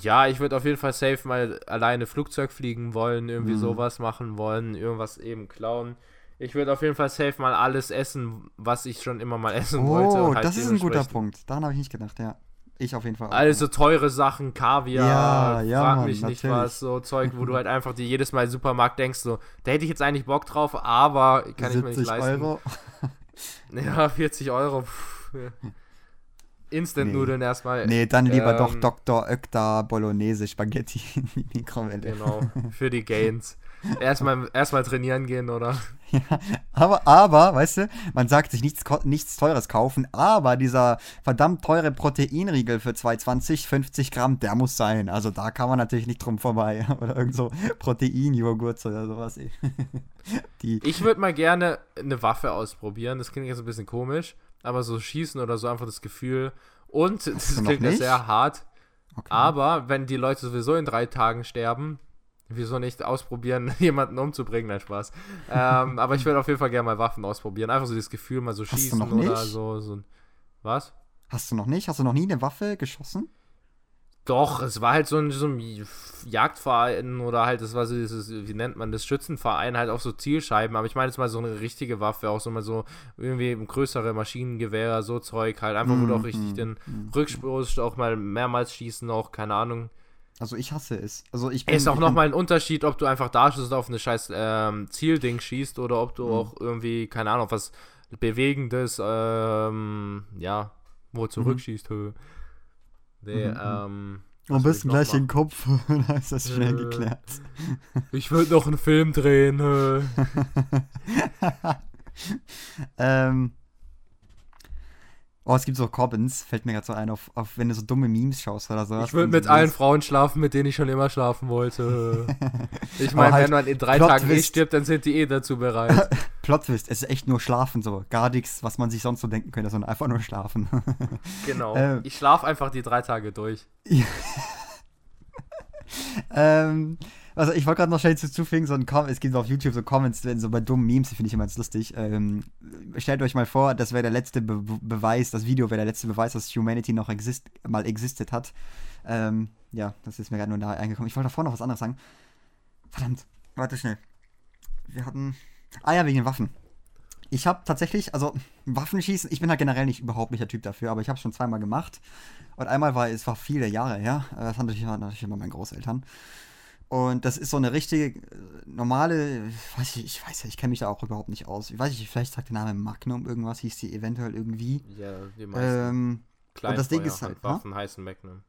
Ja, ich würde auf jeden Fall safe mal alleine Flugzeug fliegen wollen, irgendwie Mhm. sowas machen wollen, irgendwas eben klauen. Ich würde auf jeden Fall safe mal alles essen, was ich schon immer mal essen wollte. Oh, halt das ist ein guter Punkt. Daran habe ich nicht gedacht, ja. Ich auf jeden Fall auch. Also teure Sachen, Kaviar, Ja, ja, frag Mann, mich nicht natürlich. was, so Zeug, wo du halt einfach dir jedes Mal im Supermarkt denkst, so, da hätte ich jetzt eigentlich Bock drauf, aber kann ich mir nicht 70 leisten. Euro. Ja, 40 Euro. Instant-Nudeln erstmal. Nee, dann lieber doch Ähm, Dr. Oetker Bolognese Spaghetti in die Mikrowelle. Genau, für die Gains. Erstmal erstmal trainieren gehen, oder? Ja, aber, aber, weißt du, man sagt sich nichts, nichts Teures kaufen, aber dieser verdammt teure Proteinriegel für 2,20, 50 Gramm, der muss sein. Also da kann man natürlich nicht drum vorbei. Oder irgend so Proteinjoghurt oder sowas. Die, Ich würde mal gerne eine Waffe ausprobieren. Das klingt jetzt ein bisschen komisch, aber so schießen oder so einfach das Gefühl. Und das klingt ja sehr hart. okay. Aber wenn die Leute sowieso in drei Tagen sterben, wieso nicht ausprobieren, jemanden umzubringen? Nein, Spaß. ähm, aber ich würde auf jeden Fall gerne mal Waffen ausprobieren. Einfach so das Gefühl, mal so du schießen oder so, so. Was? Hast du noch nicht? Hast du noch nie eine Waffe geschossen? Doch, es war halt so ein, so ein Jagdverein oder halt, das war so dieses, wie nennt man das, Schützenverein, halt auch so Zielscheiben. Aber ich meine jetzt mal so eine richtige Waffe, auch so mal so irgendwie größere Maschinengewehr, so Zeug halt. Einfach, wo du auch richtig Mm, den mm, Rückstoß auch mal mehrmals schießen, auch, keine Ahnung. Also ich hasse es. Also ich bin, Es ist auch nochmal ein Unterschied, ob du einfach da stehst und auf eine scheiß ähm, Zielding schießt oder ob du Mhm. auch irgendwie, keine Ahnung, was Bewegendes, ähm, ja, wo zurückschießt. hö. Nee, Mhm, mhm. ähm. am besten gleich machen? den Kopf, dann ist das schnell Äh. geklärt. Ich würde noch einen Film drehen. ähm. Oh, es gibt so Cobbins, fällt mir gerade so ein, auf, auf, wenn du so dumme Memes schaust oder so. Ich würde mit allen Frauen schlafen, mit denen ich schon immer schlafen wollte. Ich meine, halt wenn man in drei Plot Tagen Twist. stirbt, dann sind die eh dazu bereit. Plot Twist, es ist echt nur Schlafen so. Gar nichts, was man sich sonst so denken könnte, sondern einfach nur Schlafen. genau. Ähm. Ich schlafe einfach die drei Tage durch. ähm, also ich wollte gerade noch schnell zufügen, so ein Com es gibt auf YouTube so Comments, so bei dummen Memes, die finde ich immer ganz lustig. Ähm, stellt euch mal vor, das wäre der letzte Be Beweis, das Video wäre der letzte Beweis, dass Humanity noch exist mal existed hat. Ähm, ja, das ist mir gerade nur da eingekommen. Ich wollte davor noch was anderes sagen. Verdammt, warte schnell. Wir hatten. Ah ja, wegen den Waffen. Ich habe tatsächlich, also Waffenschießen, ich bin halt generell nicht überhaupt nicht der Typ dafür, aber ich habe es schon zweimal gemacht. Und einmal war, es war viele Jahre her, äh, das waren natürlich, natürlich immer meine Großeltern. Und das ist so eine richtige, äh, normale, weiß ich, ich weiß ja, ich kenne mich da auch überhaupt nicht aus. Ich weiß nicht, vielleicht sagt der Name Magnum irgendwas, hieß die eventuell irgendwie. Ja, die meisten Ähm, kleinen das Ding ist halt, Waffen heißen Magnum.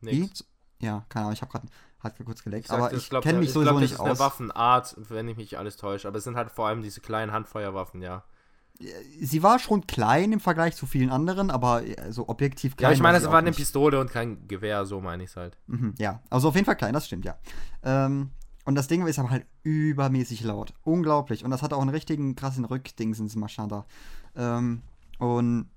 wie? Nix. Ja, keine Ahnung, ich habe gerade hat kurz geleckt, Ich sagte, aber ich glaub, kenne mich glaub, sowieso das nicht ist eine aus. Waffenart, wenn ich mich alles täusche. Aber es sind halt vor allem diese kleinen Handfeuerwaffen, ja. Sie war schon klein im Vergleich zu vielen anderen, aber äh, so objektiv klein. Ja, ich meine, es war eine nicht. Pistole und kein Gewehr, so meine ich es halt. Mhm, ja, also auf jeden Fall klein, das stimmt, ja. Ähm, und das Ding ist aber halt übermäßig laut. Unglaublich. Und das hat auch einen richtigen krassen Rückdingsens Maschada. Ähm, und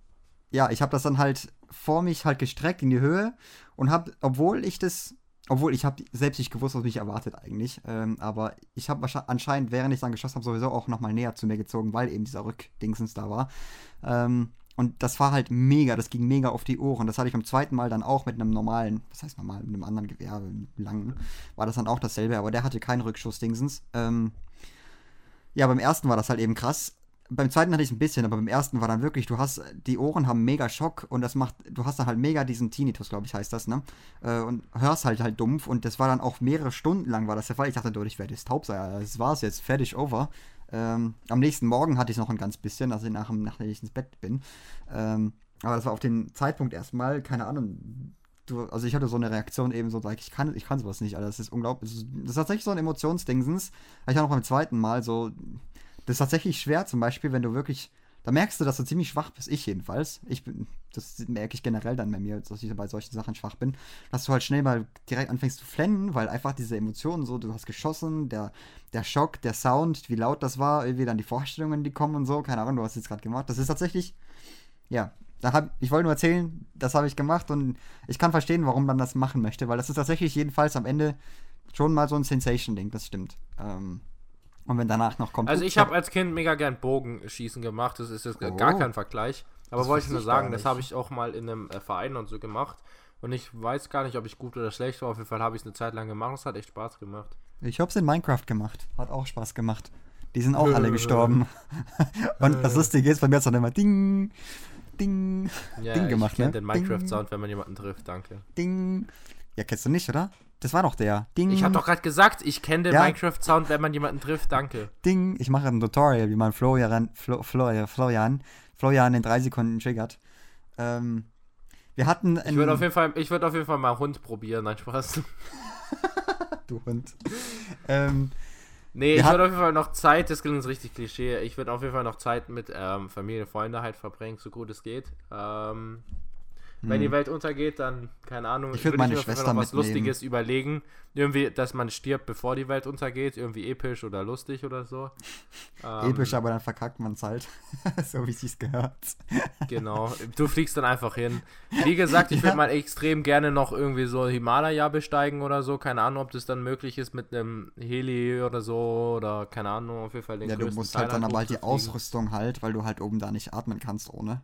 ja, ich habe das dann halt vor mich halt gestreckt in die Höhe und habe, obwohl ich das, obwohl ich habe selbst nicht gewusst, was mich erwartet eigentlich, ähm, aber ich habe anscheinend, während ich dann geschossen habe, sowieso auch nochmal näher zu mir gezogen, weil eben dieser Rückdingsens da war. Ähm, und das war halt mega, das ging mega auf die Ohren. Das hatte ich beim zweiten Mal dann auch mit einem normalen, was heißt normal, mit einem anderen Gewehr, einem langen, war das dann auch dasselbe, aber der hatte keinen Rückschuss-Dingsens. Ähm, ja, beim ersten war das halt eben krass. Beim zweiten hatte ich es ein bisschen, aber beim ersten war dann wirklich, du hast, die Ohren haben mega Schock und das macht, du hast dann halt mega diesen Tinnitus, glaube ich, heißt das, ne? Äh, und hörst halt halt dumpf und das war dann auch mehrere Stunden lang war das der Fall. Ich dachte, du, ich werde jetzt taub sein, das war's jetzt, fertig, over. Ähm, am nächsten Morgen hatte ich noch ein ganz bisschen, also nach, dem- nachdem ich ins Bett bin. Ähm, aber das war auf den Zeitpunkt erstmal, keine Ahnung. Du, also ich hatte so eine Reaktion eben so, ich kann, ich kann sowas nicht, Alter. Das ist unglaublich. Das ist, tatsächlich so ein Emotionsdingsens. Hatte ich auch noch beim zweiten Mal so. Das ist tatsächlich schwer, zum Beispiel, wenn du wirklich da merkst du, dass du ziemlich schwach bist. Ich jedenfalls. Ich bin, das merke ich generell dann bei mir, dass ich bei solchen Sachen schwach bin. Dass du halt schnell mal direkt anfängst zu flennen, weil einfach diese Emotionen so, du hast geschossen, der, der Schock, der Sound, wie laut das war, irgendwie dann die Vorstellungen, die kommen und so. Keine Ahnung, du hast jetzt gerade gemacht. Das ist tatsächlich, ja, da hab, ich wollte nur erzählen, das habe ich gemacht und ich kann verstehen, warum man das machen möchte, weil das ist tatsächlich jedenfalls am Ende schon mal so ein Sensation-Ding, das stimmt. Ähm, und wenn danach noch kommt. Also ich habe als Kind mega gern Bogenschießen gemacht, das ist jetzt Oh. gar kein Vergleich. Aber Das wollte ich nur ich sagen, das habe ich auch mal in einem äh, Verein und so gemacht. Und ich weiß gar nicht, ob ich gut oder schlecht war. Auf jeden Fall habe ich es eine Zeit lang gemacht. Es hat echt Spaß gemacht. Ich hab's in Minecraft gemacht. Hat auch Spaß gemacht. Die sind auch alle gestorben. Und das Lustige ist, bei mir hat es dann immer Ding, Ding, Ja, Ding ich gemacht, kenn ne? den Minecraft-Sound, wenn man jemanden trifft. Danke. Ding. Ja, kennst du nicht, oder? Das war doch der. Ding. Ich habe doch gerade gesagt, ich kenne den Ja. Minecraft-Sound, wenn man jemanden trifft. Danke. Ding. Ich mache ein Tutorial, wie man Florian, Flo, Florian, Florian, Florian in drei Sekunden triggert. Ähm, wir hatten Ich würde auf jeden Fall, ich würde auf jeden Fall mal Hund probieren. Nein, Spaß. du Hund. ähm, Nee, ich würde auf jeden Fall noch Zeit, das klingt richtig Klischee, ich würde auf jeden Fall noch Zeit mit ähm, Familie, Freunde halt verbringen, so gut es geht. Ähm, Wenn die Welt untergeht, dann, keine Ahnung. Ich würd würde meine mir Schwester noch was mitnehmen. Lustiges überlegen. Irgendwie, dass man stirbt, bevor die Welt untergeht, irgendwie episch oder lustig oder so. Ähm, episch, aber dann verkackt man es halt. so wie es sich gehört. Genau, du fliegst dann einfach hin. Wie gesagt, ich Ja. würde mal extrem gerne noch irgendwie so Himalaya besteigen oder so. Keine Ahnung, ob das dann möglich ist mit einem Heli oder so oder keine Ahnung, auf jeden Fall den Ja, du musst Teil halt dann aber halt die. Ausrüstung halt, weil du halt oben da nicht atmen kannst ohne.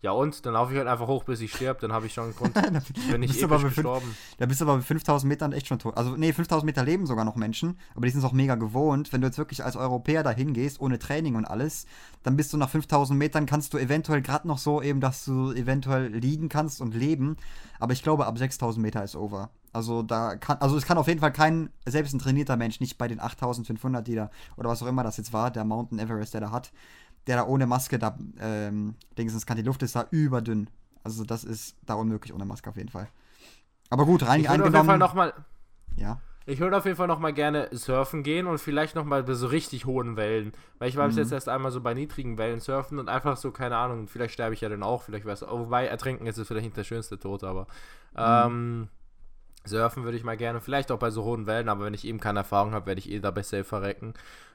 Ja und? Dann laufe ich halt einfach hoch, bis ich sterbe. Dann habe ich schon einen Grund, bin ich episch gestorben. Da bist du aber mit 5000 Metern echt schon tot. Also, nee, 5000 Meter leben sogar noch Menschen, aber die sind es auch mega gewohnt. Wenn du jetzt wirklich als Europäer da hingehst, ohne Training und alles, dann bist du nach 5000 Metern, kannst du eventuell gerade noch so eben, dass du eventuell liegen kannst und leben. Aber ich glaube, ab 6000 Meter ist over. Also, da kann, also es kann auf jeden Fall kein, selbst ein trainierter Mensch, nicht bei den 8500, die da, oder was auch immer das jetzt war, der Mountain Everest, der da hat, der da ohne Maske da, ähm, Dingsens kann, die Luft ist da überdünn. Also, das ist da unmöglich ohne Maske auf jeden Fall. Aber gut, rein Ich würde auf jeden Fall eingenommen. noch mal, Ja. ich würde auf jeden Fall noch mal gerne surfen gehen und vielleicht noch mal bei so richtig hohen Wellen. Weil ich war Mhm. bis jetzt erst einmal so bei niedrigen Wellen surfen und einfach so, keine Ahnung, vielleicht sterbe ich ja dann auch, vielleicht weiß Wobei, ertrinken ist es vielleicht nicht der schönste Tod, aber ähm, surfen würde ich mal gerne. Vielleicht auch bei so hohen Wellen, aber wenn ich eben keine Erfahrung habe, werde ich eh dabei safe verrecken.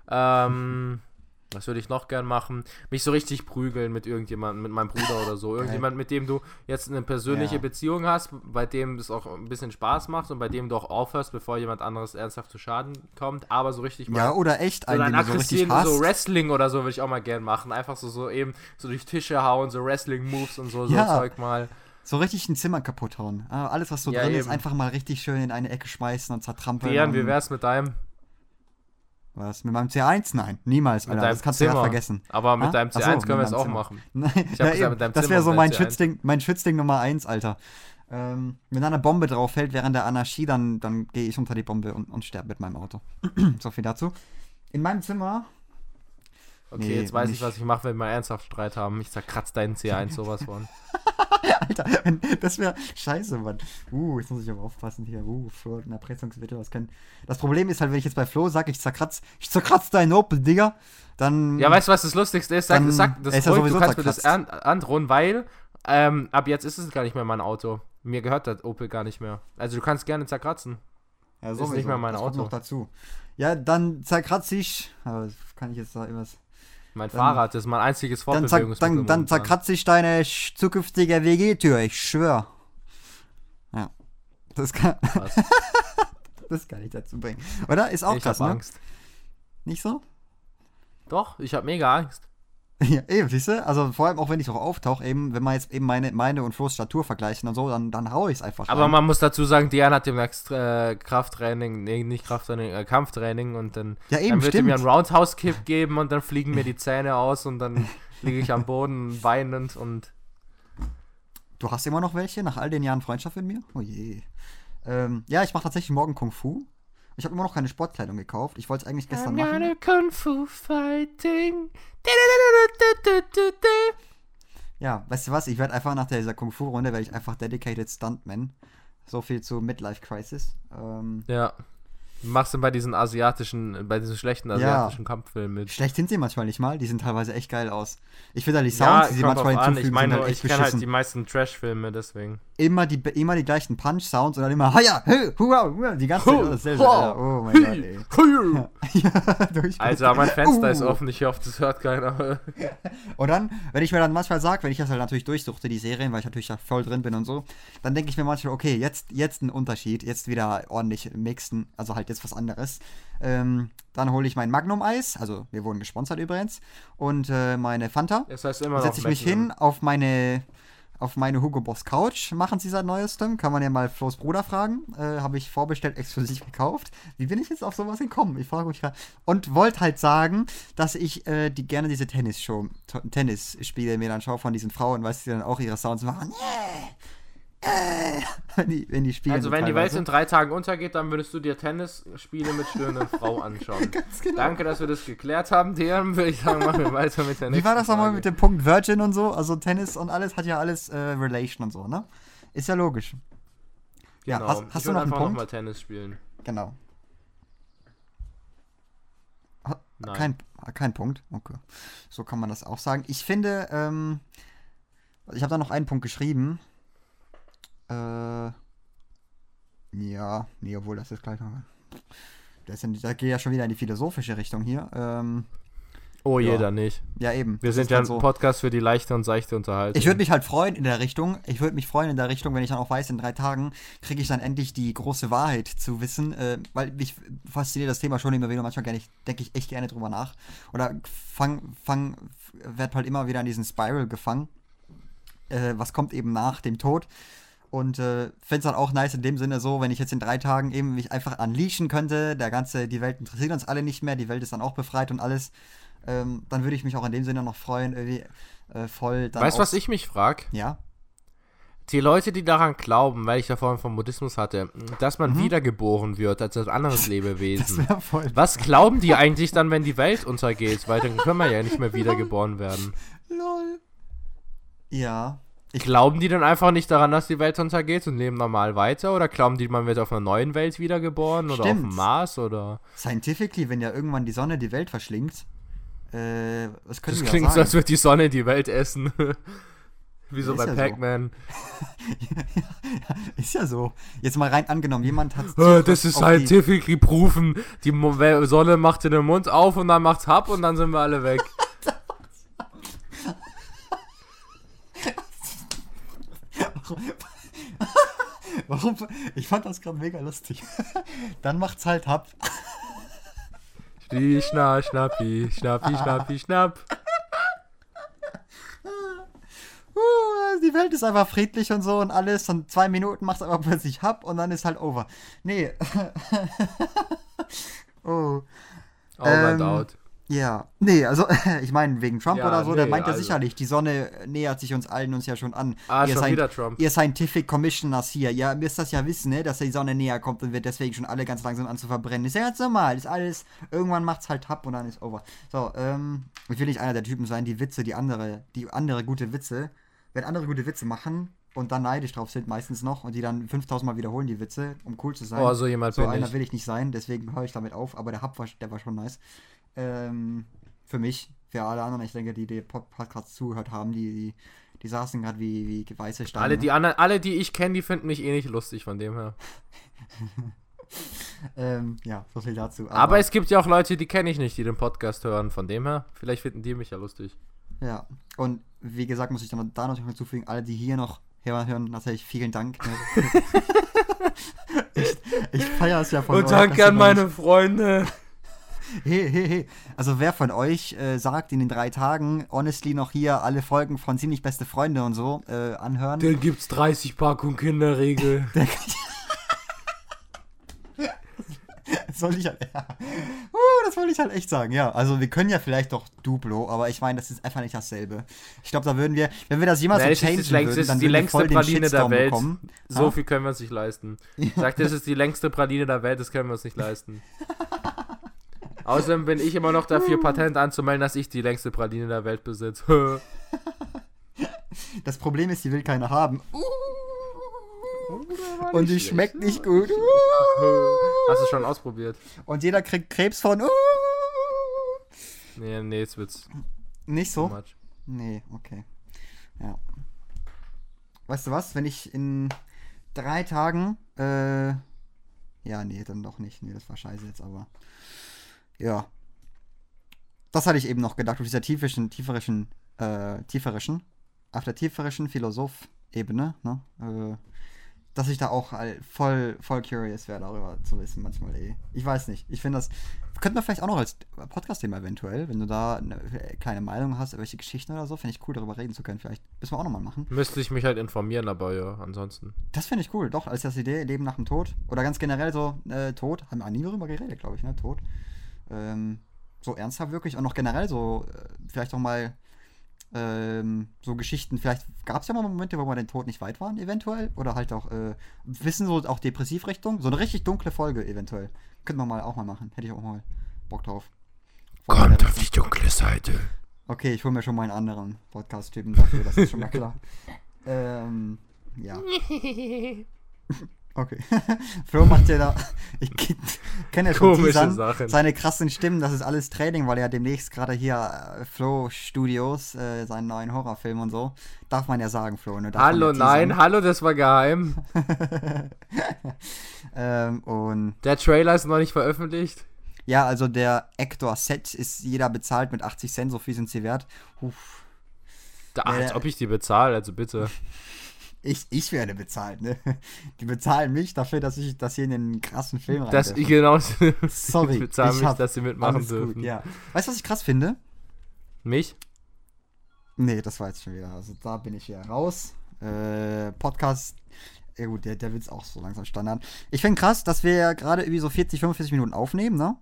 Ähm, was würde ich noch gern machen? Mich so richtig prügeln mit irgendjemandem, mit meinem Bruder oder so. Irgendjemand, mit dem du jetzt eine persönliche Ja. Beziehung hast, bei dem es auch ein bisschen Spaß macht und bei dem du auch aufhörst, bevor jemand anderes ernsthaft zu Schaden kommt. Aber so richtig Ja, oder echt so einen, so richtig hast. so Wrestling oder so würde ich auch mal gern machen. Einfach so, so eben so durch Tische hauen, so Wrestling-Moves und so, so Ja. Zeug mal. so richtig ein Zimmer kaputt hauen. Ah, Alles, was so Ja, drin ist, eben. einfach mal richtig schön in eine Ecke schmeißen und zertrampeln. Björn, wie wär's mit deinem, Was? Mit meinem C1? Nein, niemals, Alter. Das kannst Zimmer? du ja vergessen. Aber mit Ah? deinem Ach so, C1 mit können wir es auch Zimmer. machen. Gesagt, eben. das wäre so mein deinem C1. Schützding, mein Schützding Nummer 1, Alter. Ähm, wenn da eine Bombe drauf fällt während der Anarchie, dann, dann gehe ich unter die Bombe und, und sterbe mit meinem Auto. so viel dazu. In meinem Zimmer. Okay, Nee, jetzt weiß ich, nicht. was ich mache, wenn wir ernsthaft Streit haben. Ich zerkratz deinen C1 sowas von. Alter, das wäre scheiße, Mann. Uh, jetzt muss ich aber aufpassen hier. Uh, Flo, ein Erpressungsmittel, was können. Das Problem ist halt, wenn ich jetzt bei Flo sage, ich zerkratz, ich zerkratz deinen Opel, Digga, dann. Ja, weißt du, was das Lustigste ist? Sag, sag das ist ruhig, du kannst mir das zerkratzt. an, androhen, weil ähm, ab jetzt ist es gar nicht mehr mein Auto. Mir gehört das Opel gar nicht mehr. Also du kannst gerne zerkratzen. Ja, Ist sowieso. nicht mehr mein das kommt Auto. noch dazu. Ja, dann zerkratze ich. Aber das kann ich jetzt da irgendwas. Mein Dann- Fahrrad ist mein einziges Dann, Fortbewegungsmittel. dann, dann momentan. zerkratze ich deine zukünftige WG-Tür, ich schwör. Ja. Das kann, das kann ich dazu bringen. Oder? Ist auch ich krass, hab ne? Angst. Nicht so? Doch, ich habe mega Angst. Ja, eben, siehst du? Also vor allem auch wenn ich auch auftauche, eben, wenn man jetzt eben meine, meine und Flo's Statur vergleichen und so, dann, dann hau ich es einfach. Aber rein. man muss dazu sagen, Diane hat demnächst äh, Krafttraining, nee, nicht Krafttraining, äh, Kampftraining und dann, Ja, eben, dann wird er mir einen Roundhouse-Kick geben und dann fliegen mir die Zähne aus und dann liege ich am Boden weinend und Du hast immer noch welche nach all den Jahren Freundschaft mit mir? Oh je. Ähm, ja, ich mache tatsächlich morgen Kung Fu. Ich habe immer noch keine Sportkleidung gekauft. Ich wollte es eigentlich gestern I'm machen. Kung Fu Fighting. Ja, weißt du was? Ich werde einfach nach dieser Kung Fu Runde werde ich einfach Dedicated Stuntman. So viel zu Midlife Crisis. Ähm, Ja, Machst du bei diesen asiatischen, bei diesen schlechten asiatischen Kampffilmen mit? Schlecht sind sie manchmal nicht mal, die sehen teilweise echt geil aus. Ich finde da die Ja, Sounds, die sie manchmal an. hinzufügen, Ich meine, sind halt ich echt kenne halt die meisten Trash-Filme, deswegen. immer, die, immer die gleichen Punch-Sounds und dann immer Hiya, hey, hua, hua, die ganze Zeit dasselbe. Oh mein Gott, ey. ja, Alter, mein Fenster ist Uh. offen, ich hoffe, das hört keiner. Und dann, wenn ich mir dann manchmal sage, wenn ich das halt natürlich durchsuchte, die Serien, weil ich natürlich da voll drin bin und so, dann denke ich mir manchmal, okay, jetzt, jetzt ein Unterschied, jetzt wieder ordentlich mixen, also halt jetzt was anderes. Ähm, dann hole ich mein Magnum-Eis, also wir wurden gesponsert übrigens, und äh, meine Fanta. Das heißt immer setze ich mich hin auf meine auf meine Hugo Boss Couch machen sie seit neuestem. Kann man ja mal Flo's Bruder fragen. Äh, Habe ich vorbestellt, exklusiv gekauft. Wie bin ich jetzt auf sowas gekommen? Ich frage mich gerade. Und wollte halt sagen, dass ich äh, die gerne diese Tennis-Show, Tennisspiele mir dann schaue von diesen Frauen, weißt du, die dann auch ihre Sounds machen. Yeah! Äh, wenn, die, wenn die spielen. Also so wenn die Welt in drei Tagen untergeht, dann würdest du dir Tennisspiele mit stöhnenden Frau anschauen. genau. Danke, dass wir das geklärt haben, DM. Würde ich sagen, machen wir weiter mit der nächsten Wie war das nochmal mit dem Punkt Virgin und so? Also Tennis und alles hat ja alles äh, Relation und so, ne? Ist ja logisch. Ja, Genau. hast- hast ich du noch einen einfach Punkt? noch mal Tennis spielen. Genau. Nein. Kein, ah, kein Punkt. Okay. So kann man das auch sagen. Ich finde, ähm, ich habe da noch einen Punkt geschrieben. Äh, ja, nee, obwohl das ist gleich noch. Das ja, da geht ja schon wieder in die philosophische Richtung hier. Ähm, Oh, Ja. jeder nicht. ja, eben. Wir das sind ja ein halt so. Podcast für die leichte und seichte Unterhaltung. Ich würde mich halt freuen in der Richtung. Ich würde mich freuen in der Richtung, wenn ich dann auch weiß, in drei Tagen kriege ich dann endlich die große Wahrheit zu wissen, äh, weil mich fasziniert das Thema schon immer wieder. Manchmal denke ich echt gerne drüber nach. Oder fang, fang, werd halt immer wieder in diesen Spiral gefangen. Äh, was kommt eben nach dem Tod? Und äh, finde es dann auch nice in dem Sinne so, wenn ich jetzt in drei Tagen eben mich einfach unleashen könnte, der ganze, die Welt interessiert uns alle nicht mehr, die Welt ist dann auch befreit und alles, ähm, dann würde ich mich auch in dem Sinne noch freuen, irgendwie äh, voll Weißt du, was ich mich frage? Ja. Die Leute, die daran glauben, weil ich ja vorhin vom Buddhismus hatte, dass man wiedergeboren wird als ein anderes Mhm. Das Lebewesen. wäre voll. Was glauben die eigentlich dann, wenn die Welt untergeht? Weil dann können wir ja nicht mehr wiedergeboren werden. Lol. Ja. Ich, Glauben die dann einfach nicht daran, dass die Welt untergeht und leben normal weiter? Oder glauben die, man wird auf einer neuen Welt wiedergeboren? Oder auf Stimmt. dem Mars? Oder? scientifically, wenn ja irgendwann die Sonne die Welt verschlingt, äh, was können Das wir klingt ja so, als würde die Sonne die Welt essen. Wie so Ist bei ja so. Pac-Man. ist ja so. Jetzt mal rein angenommen, jemand hat. Das ist die- scientifically proven. Die Sonne macht dir den Mund auf und dann macht's Hub und dann sind wir alle weg. Warum? Ich fand das gerade mega lustig. Dann macht's halt Hub. Die Schna, Schnappi, Schnappi, Schnappi, Schnapp. Uh, die Welt ist einfach friedlich und so und alles. Und zwei Minuten macht's aber plötzlich Hub und dann ist halt over. Nee. oh. Over and Ähm, out. Ja, nee, also ich meine wegen Trump Ja, oder so, der nee, meint ja also- sicherlich, die Sonne nähert sich uns allen uns ja schon an. Ah, ihr, schon Scien- wieder Trump. ihr Scientific Commissioners hier, ja, ihr müsst das ja wissen, ne, dass die Sonne näher kommt und wird deswegen schon alle ganz langsam an zu verbrennen. Ist ja ganz normal, ist alles, irgendwann macht's halt Hub und dann ist over. So, ähm, ich will nicht einer der Typen sein, die Witze, die andere, die andere gute Witze, wenn andere gute Witze machen und dann neidisch drauf sind meistens noch und die dann 5000 Mal wiederholen die Witze, um cool zu sein. Oh, so jemand So bin einer ich. will ich nicht sein, deswegen höre ich damit auf, aber der Hub war, der war schon nice. Ähm, für mich, für alle anderen, ich denke, die die Pod- Podcast zugehört haben, die, die, die saßen gerade wie, wie weiße Steine. Alle die, anderen, alle, die ich kenne, die finden mich eh nicht lustig von dem her. ähm, ja, so viel dazu. Aber, es gibt ja auch Leute, die kenne ich nicht, die den Podcast hören. Von dem her, vielleicht finden die mich ja lustig. Ja, und wie gesagt, muss ich dann da noch hinzufügen, alle, die hier noch hören, natürlich vielen Dank. ne. ich ich feiere es ja von Und danke an meine Freunde. Hey, hey, hey. Also wer von euch äh, sagt in den drei Tagen, honestly, noch hier alle Folgen von ziemlich beste Freunde und so äh, anhören? Dann gibt's 30 Packung Kinderregel. Der das wollte ich halt, ja. uh, das wollte ich halt echt sagen, ja. Also wir können ja vielleicht doch Duplo, aber ich meine, das ist einfach nicht dasselbe. Ich glaube, da würden wir, wenn wir das jemals Nee, so das ist, changen das längste, würden, dann ist die würden wir längste voll den Praline der Shitstorm Welt. bekommen. So Ha? viel können wir uns nicht leisten. Sagt, das ist die längste Praline der Welt, das können wir uns nicht leisten. Außerdem bin ich immer noch dafür, Patent anzumelden, dass ich die längste Praline der Welt besitze. Das Problem ist, die will keiner haben. Und die schmeckt nicht gut. Hast du schon ausprobiert? Und jeder kriegt Krebs von. Nee, nee, jetzt wird's Nicht so? much. Nee, okay. Ja. Weißt du was? Wenn ich in drei Tagen. Äh, ja, nee, dann doch nicht. Nee, das war scheiße jetzt, aber. Ja. Das hatte ich eben noch gedacht, auf dieser tiefischen, tieferischen, äh, tieferischen, auf der tieferischen Philosoph-Ebene, ne? Äh, dass ich da auch voll, voll curious wäre, darüber zu wissen, manchmal, ey. Ich weiß nicht. Ich finde das. Könnten wir vielleicht auch noch als Podcast-Thema eventuell, wenn du da eine kleine Meinung hast, welche Geschichten oder so, finde ich cool, darüber reden zu können. Vielleicht müssen wir auch nochmal machen. Müsste ich mich halt informieren, aber ja, ansonsten. Das finde ich cool, doch, als das Idee, Leben nach dem Tod. Oder ganz generell so, äh, Tod, haben wir auch nie darüber geredet, glaube ich, ne? Tod. Ähm, so ernsthaft wirklich und noch generell so, äh, vielleicht auch mal ähm, so Geschichten, vielleicht gab es ja mal Momente, wo wir den Tod nicht weit waren, eventuell. Oder halt auch, äh, wissen so auch Depressivrichtung. So eine richtig dunkle Folge, eventuell. Könnten wir mal auch mal machen. Hätte ich auch mal Bock drauf. Von meiner Richtung. dunkle Seite. Okay, ich hole mir schon mal einen anderen Podcast-Typen dafür, das ist schon mal klar. ähm, ja. Okay. Flo macht ja da. Ich kenne ja schon Komische Sachen. seine krassen Stimmen, das ist alles Training, weil er demnächst gerade hier äh, Flo Studios, äh, seinen neuen Horrorfilm und so. Darf man ja sagen, Flo. Ne? Hallo, nein, hallo, das war geheim. ähm, und Der Trailer ist noch nicht veröffentlicht. ja, also der Actor-Set ist jeder bezahlt mit 80 Cent, so viel sind sie wert. Uff. Da, Ja, als ob ich die bezahle, also bitte. Ich, ich werde bezahlt, ne? Die bezahlen mich dafür, dass ich das hier in den krassen Film rein Das, genau, Sorry, ich bezahle ich mich, dass sie mitmachen dürfen. gut, ja. Weißt du, was ich krass finde? Mich? Nee, das war jetzt schon wieder. Also da bin ich wieder raus. Äh, Podcast. Ja gut, der, der Witz auch so langsam Standard. Ich finde krass, dass wir ja gerade irgendwie so 40, 45 Minuten aufnehmen, ne?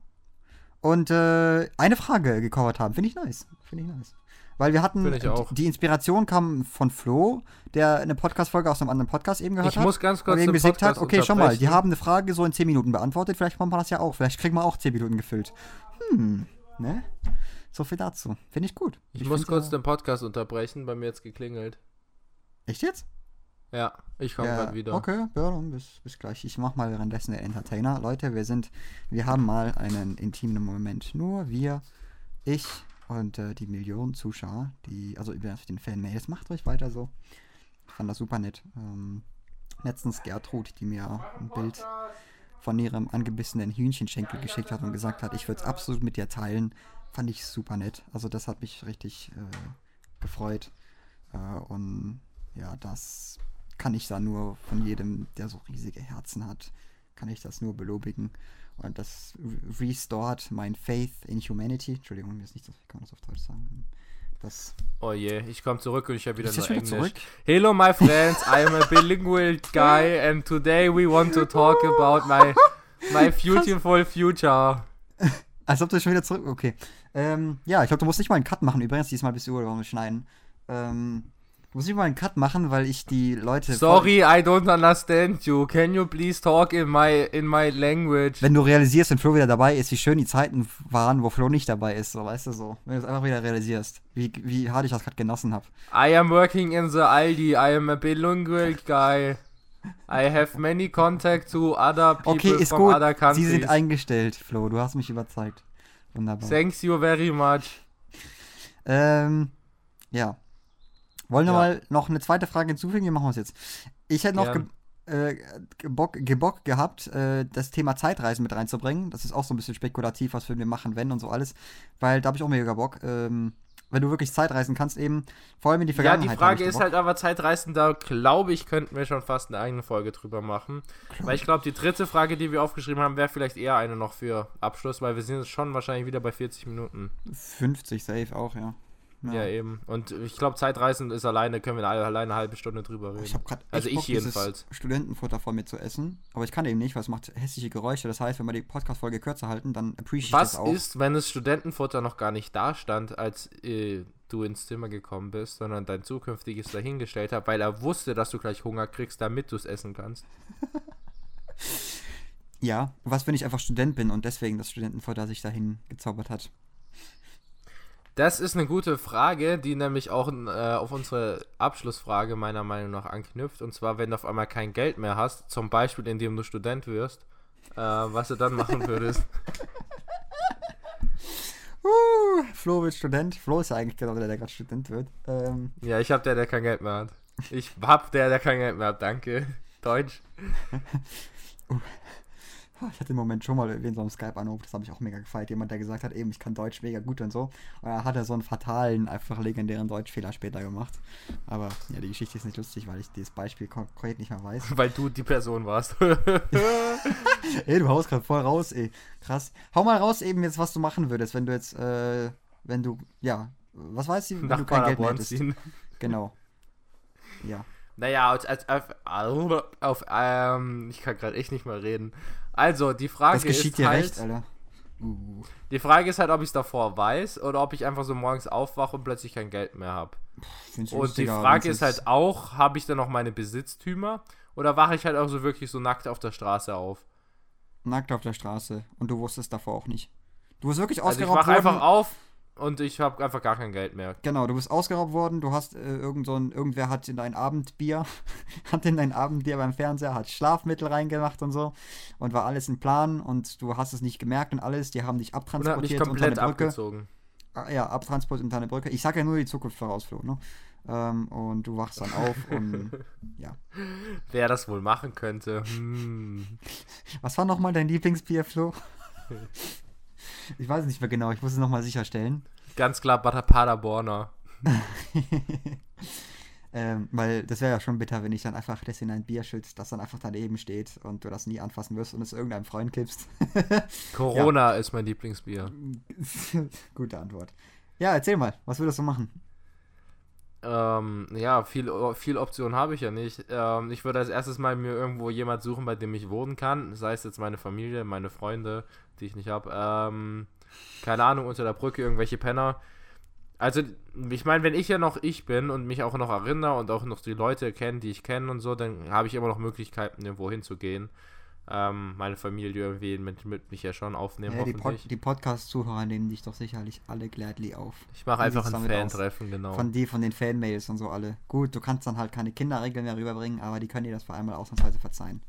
Und äh, eine Frage gecovert haben. Finde ich nice. Finde ich nice. Weil wir hatten, ich die Inspiration kam von Flo, der eine Podcast-Folge aus einem anderen Podcast eben gehört Ich hat. muss ganz kurz eben gesagt hat, okay, schon mal, die haben eine Frage so in 10 Minuten beantwortet, vielleicht machen wir das ja auch. Vielleicht kriegen wir auch 10 Minuten gefüllt. Hm, ne? So viel dazu. Finde ich gut. Ich, muss find kurz ja- den Podcast unterbrechen, bei mir jetzt geklingelt. Echt jetzt? Ja, ich komme Ja, gerade wieder. Okay, ja, dann bis, bis gleich. Ich mach mal währenddessen den Entertainer. Leute, wir sind, wir haben mal einen intimen Moment. Nur wir, ich und äh, die Millionen Zuschauer, die, also über den Fanmails, macht ruhig weiter so. Ich fand das super nett. Ähm, letztens Gertrud, die mir ein Bild von ihrem angebissenen Hühnchenschenkel geschickt hat und gesagt hat, ich würde es absolut mit dir teilen, fand ich super nett. Also das hat mich richtig äh, gefreut. Äh, und ja, das kann ich da nur von jedem, der so riesige Herzen hat, kann ich das nur belobigen. Und das re- restored mein Faith in Humanity. Entschuldigung, das ist nicht so, kann das auf Deutsch sagen. Das Oh je, ich komme zurück und ich habe wieder wieder Englisch. zurück. Hello my friends, I am a bilingual guy and today we want to talk about my my beautiful future. Als ob du schon wieder zurück. Okay. Ähm, ja, ich glaube, du musst nicht mal einen Cut machen. Übrigens, diesmal bist du über schneiden. Ähm, du musst nicht mal einen Cut machen, weil ich die Leute. Sorry, I don't understand you. Can you please talk in my in my language? Wenn du realisierst, wenn Flo wieder dabei ist, wie schön die Zeiten waren, wo Flo nicht dabei ist, so weißt du so. Wenn du es einfach wieder realisierst, wie, wie hart ich das gerade genossen habe. I am working in the Aldi. I am a bilingual guy. I have many contact to other people Okay, ist from gut. other Sie countries. sind eingestellt, Flo. Du hast mich überzeugt. Wunderbar. Thanks you very much. Ähm, ja. Wollen wir Ja. mal noch eine zweite Frage hinzufügen? Wir machen es jetzt. Ich hätte noch ge Gern. äh, Gebock, Gebock gehabt, äh, das Thema Zeitreisen mit reinzubringen. Das ist auch so ein bisschen spekulativ, was würden wir machen, wenn und so alles. Weil da habe ich auch mega Bock. Ähm, wenn du wirklich Zeitreisen kannst, eben, vor allem in die Ja, Vergangenheit. die hab Frage ist halt aber Zeitreisen, da glaube ich, könnten wir schon fast eine eigene Folge drüber machen. Weil ich glaube, die dritte Frage, die wir aufgeschrieben haben, wäre vielleicht eher eine noch für Abschluss, weil wir sind jetzt schon wahrscheinlich wieder bei 40 Minuten. 50 safe auch, ja. Ja, eben. Und ich glaube, Zeitreisen ist alleine, können wir alle- alleine eine halbe Stunde drüber reden. Ich habe gerade Also ich jedenfalls. Studentenfutter vor mir zu essen, aber ich kann eben nicht, weil es macht hässliche Geräusche. Das heißt, wenn wir die Podcast-Folge kürzer halten, dann appreciate ich Was das auch. ist, wenn das Studentenfutter noch gar nicht da stand, als äh, du ins Zimmer gekommen bist, sondern dein zukünftiges dahingestellt hat, weil er wusste, dass du gleich Hunger kriegst, damit du es essen kannst? Ja, was, wenn ich einfach Student bin und deswegen das Studentenfutter sich dahin gezaubert hat? Das ist eine gute Frage, die nämlich auch äh, auf unsere Abschlussfrage meiner Meinung nach anknüpft. Und zwar, wenn du auf einmal kein Geld mehr hast, zum Beispiel indem du Student wirst, äh, was du dann machen würdest. Uh, Flo wird Student. Flo ist ja eigentlich genau der, der gerade Student wird. Ähm, Ja, ich hab der, der kein Geld mehr hat. Ich hab der, der kein Geld mehr hat, danke. Deutsch. ich hatte im Moment schon mal in so einem Skype-Anruf, das habe ich auch mega gefeiert. Jemand, der gesagt hat, eben, ich kann Deutsch mega gut und so. Und er hat er so einen fatalen, einfach legendären Deutschfehler später gemacht. Aber ja, die Geschichte ist nicht lustig, weil ich dieses Beispiel konkret nicht mehr weiß. Weil du die Person warst. ey, du haust gerade voll raus, ey. Krass. Hau mal raus eben jetzt, was du machen würdest, wenn du jetzt, äh, wenn du, ja, was weißt du, wenn Nach du kein Geld mehr hättest? ziehen. Genau. Ja. Naja, als, als, auf, auf ähm, ich kann gerade echt nicht mehr reden. Also, die Frage Das geschieht ist dir halt, recht, Alter. Uh, die Frage ist halt, ob ich es davor weiß oder ob ich einfach so morgens aufwache und plötzlich kein Geld mehr habe. Und die Frage ist halt auch, habe ich dann noch meine Besitztümer oder wache ich halt auch so wirklich so nackt auf der Straße auf? nackt auf der Straße und du wusstest davor auch nicht. Du bist wirklich Also ich ausgeraubt wache einfach auf und ich habe einfach gar kein Geld mehr. Genau, du bist ausgeraubt worden, du hast äh, irgend so ein, irgendwer hat in dein Abendbier, hat in dein Abendbier beim Fernseher, hat Schlafmittel reingemacht und so und war alles in Plan und du hast es nicht gemerkt und alles, die haben dich Und hat mich abtransportiert unter komplett eine Brücke. abgezogen. Ah, Ja, abtransportiert unter eine Brücke. Ich sag ja nur die Zukunft voraus, Flo, ne? Ähm, und du wachst dann auf und ja. Wer das wohl machen könnte. Hm. Was war nochmal dein Lieblingsbier, Flo? Ich weiß es nicht mehr genau, ich muss es nochmal sicherstellen. Ganz klar Pader- Paderborner. ähm, weil das wäre ja schon bitter, wenn ich dann einfach das in ein Bier schützt, das dann einfach daneben steht und du das nie anfassen wirst und es irgendeinem Freund kippst. Corona ist mein Lieblingsbier. Gute Antwort. Ja, erzähl mal, was würdest du machen? Ähm, ja, viel, viel Optionen habe ich ja nicht. Ähm, ich würde als erstes mal mir irgendwo jemand suchen, bei dem ich wohnen kann. Sei es jetzt meine Familie, meine Freunde, die ich nicht habe. Ähm, keine Ahnung, unter der Brücke irgendwelche Penner. Also, ich meine, wenn ich ja noch ich bin und mich auch noch erinnere und auch noch die Leute kenne, die ich kenne und so, dann habe ich immer noch Möglichkeiten, irgendwo hinzugehen. Ähm, meine Familie irgendwie mit, mit mich ja schon aufnehmen, Ja, die hoffentlich. Pod die Podcast-Zuhörer nehmen dich doch sicherlich alle gladly auf. ich mache einfach ein? Fan-Treffen, genau. Von die, von den Fanmails und so alle. Gut, du kannst dann halt keine Kinderregeln mehr rüberbringen, aber die können dir das vor einmal ausnahmsweise verzeihen.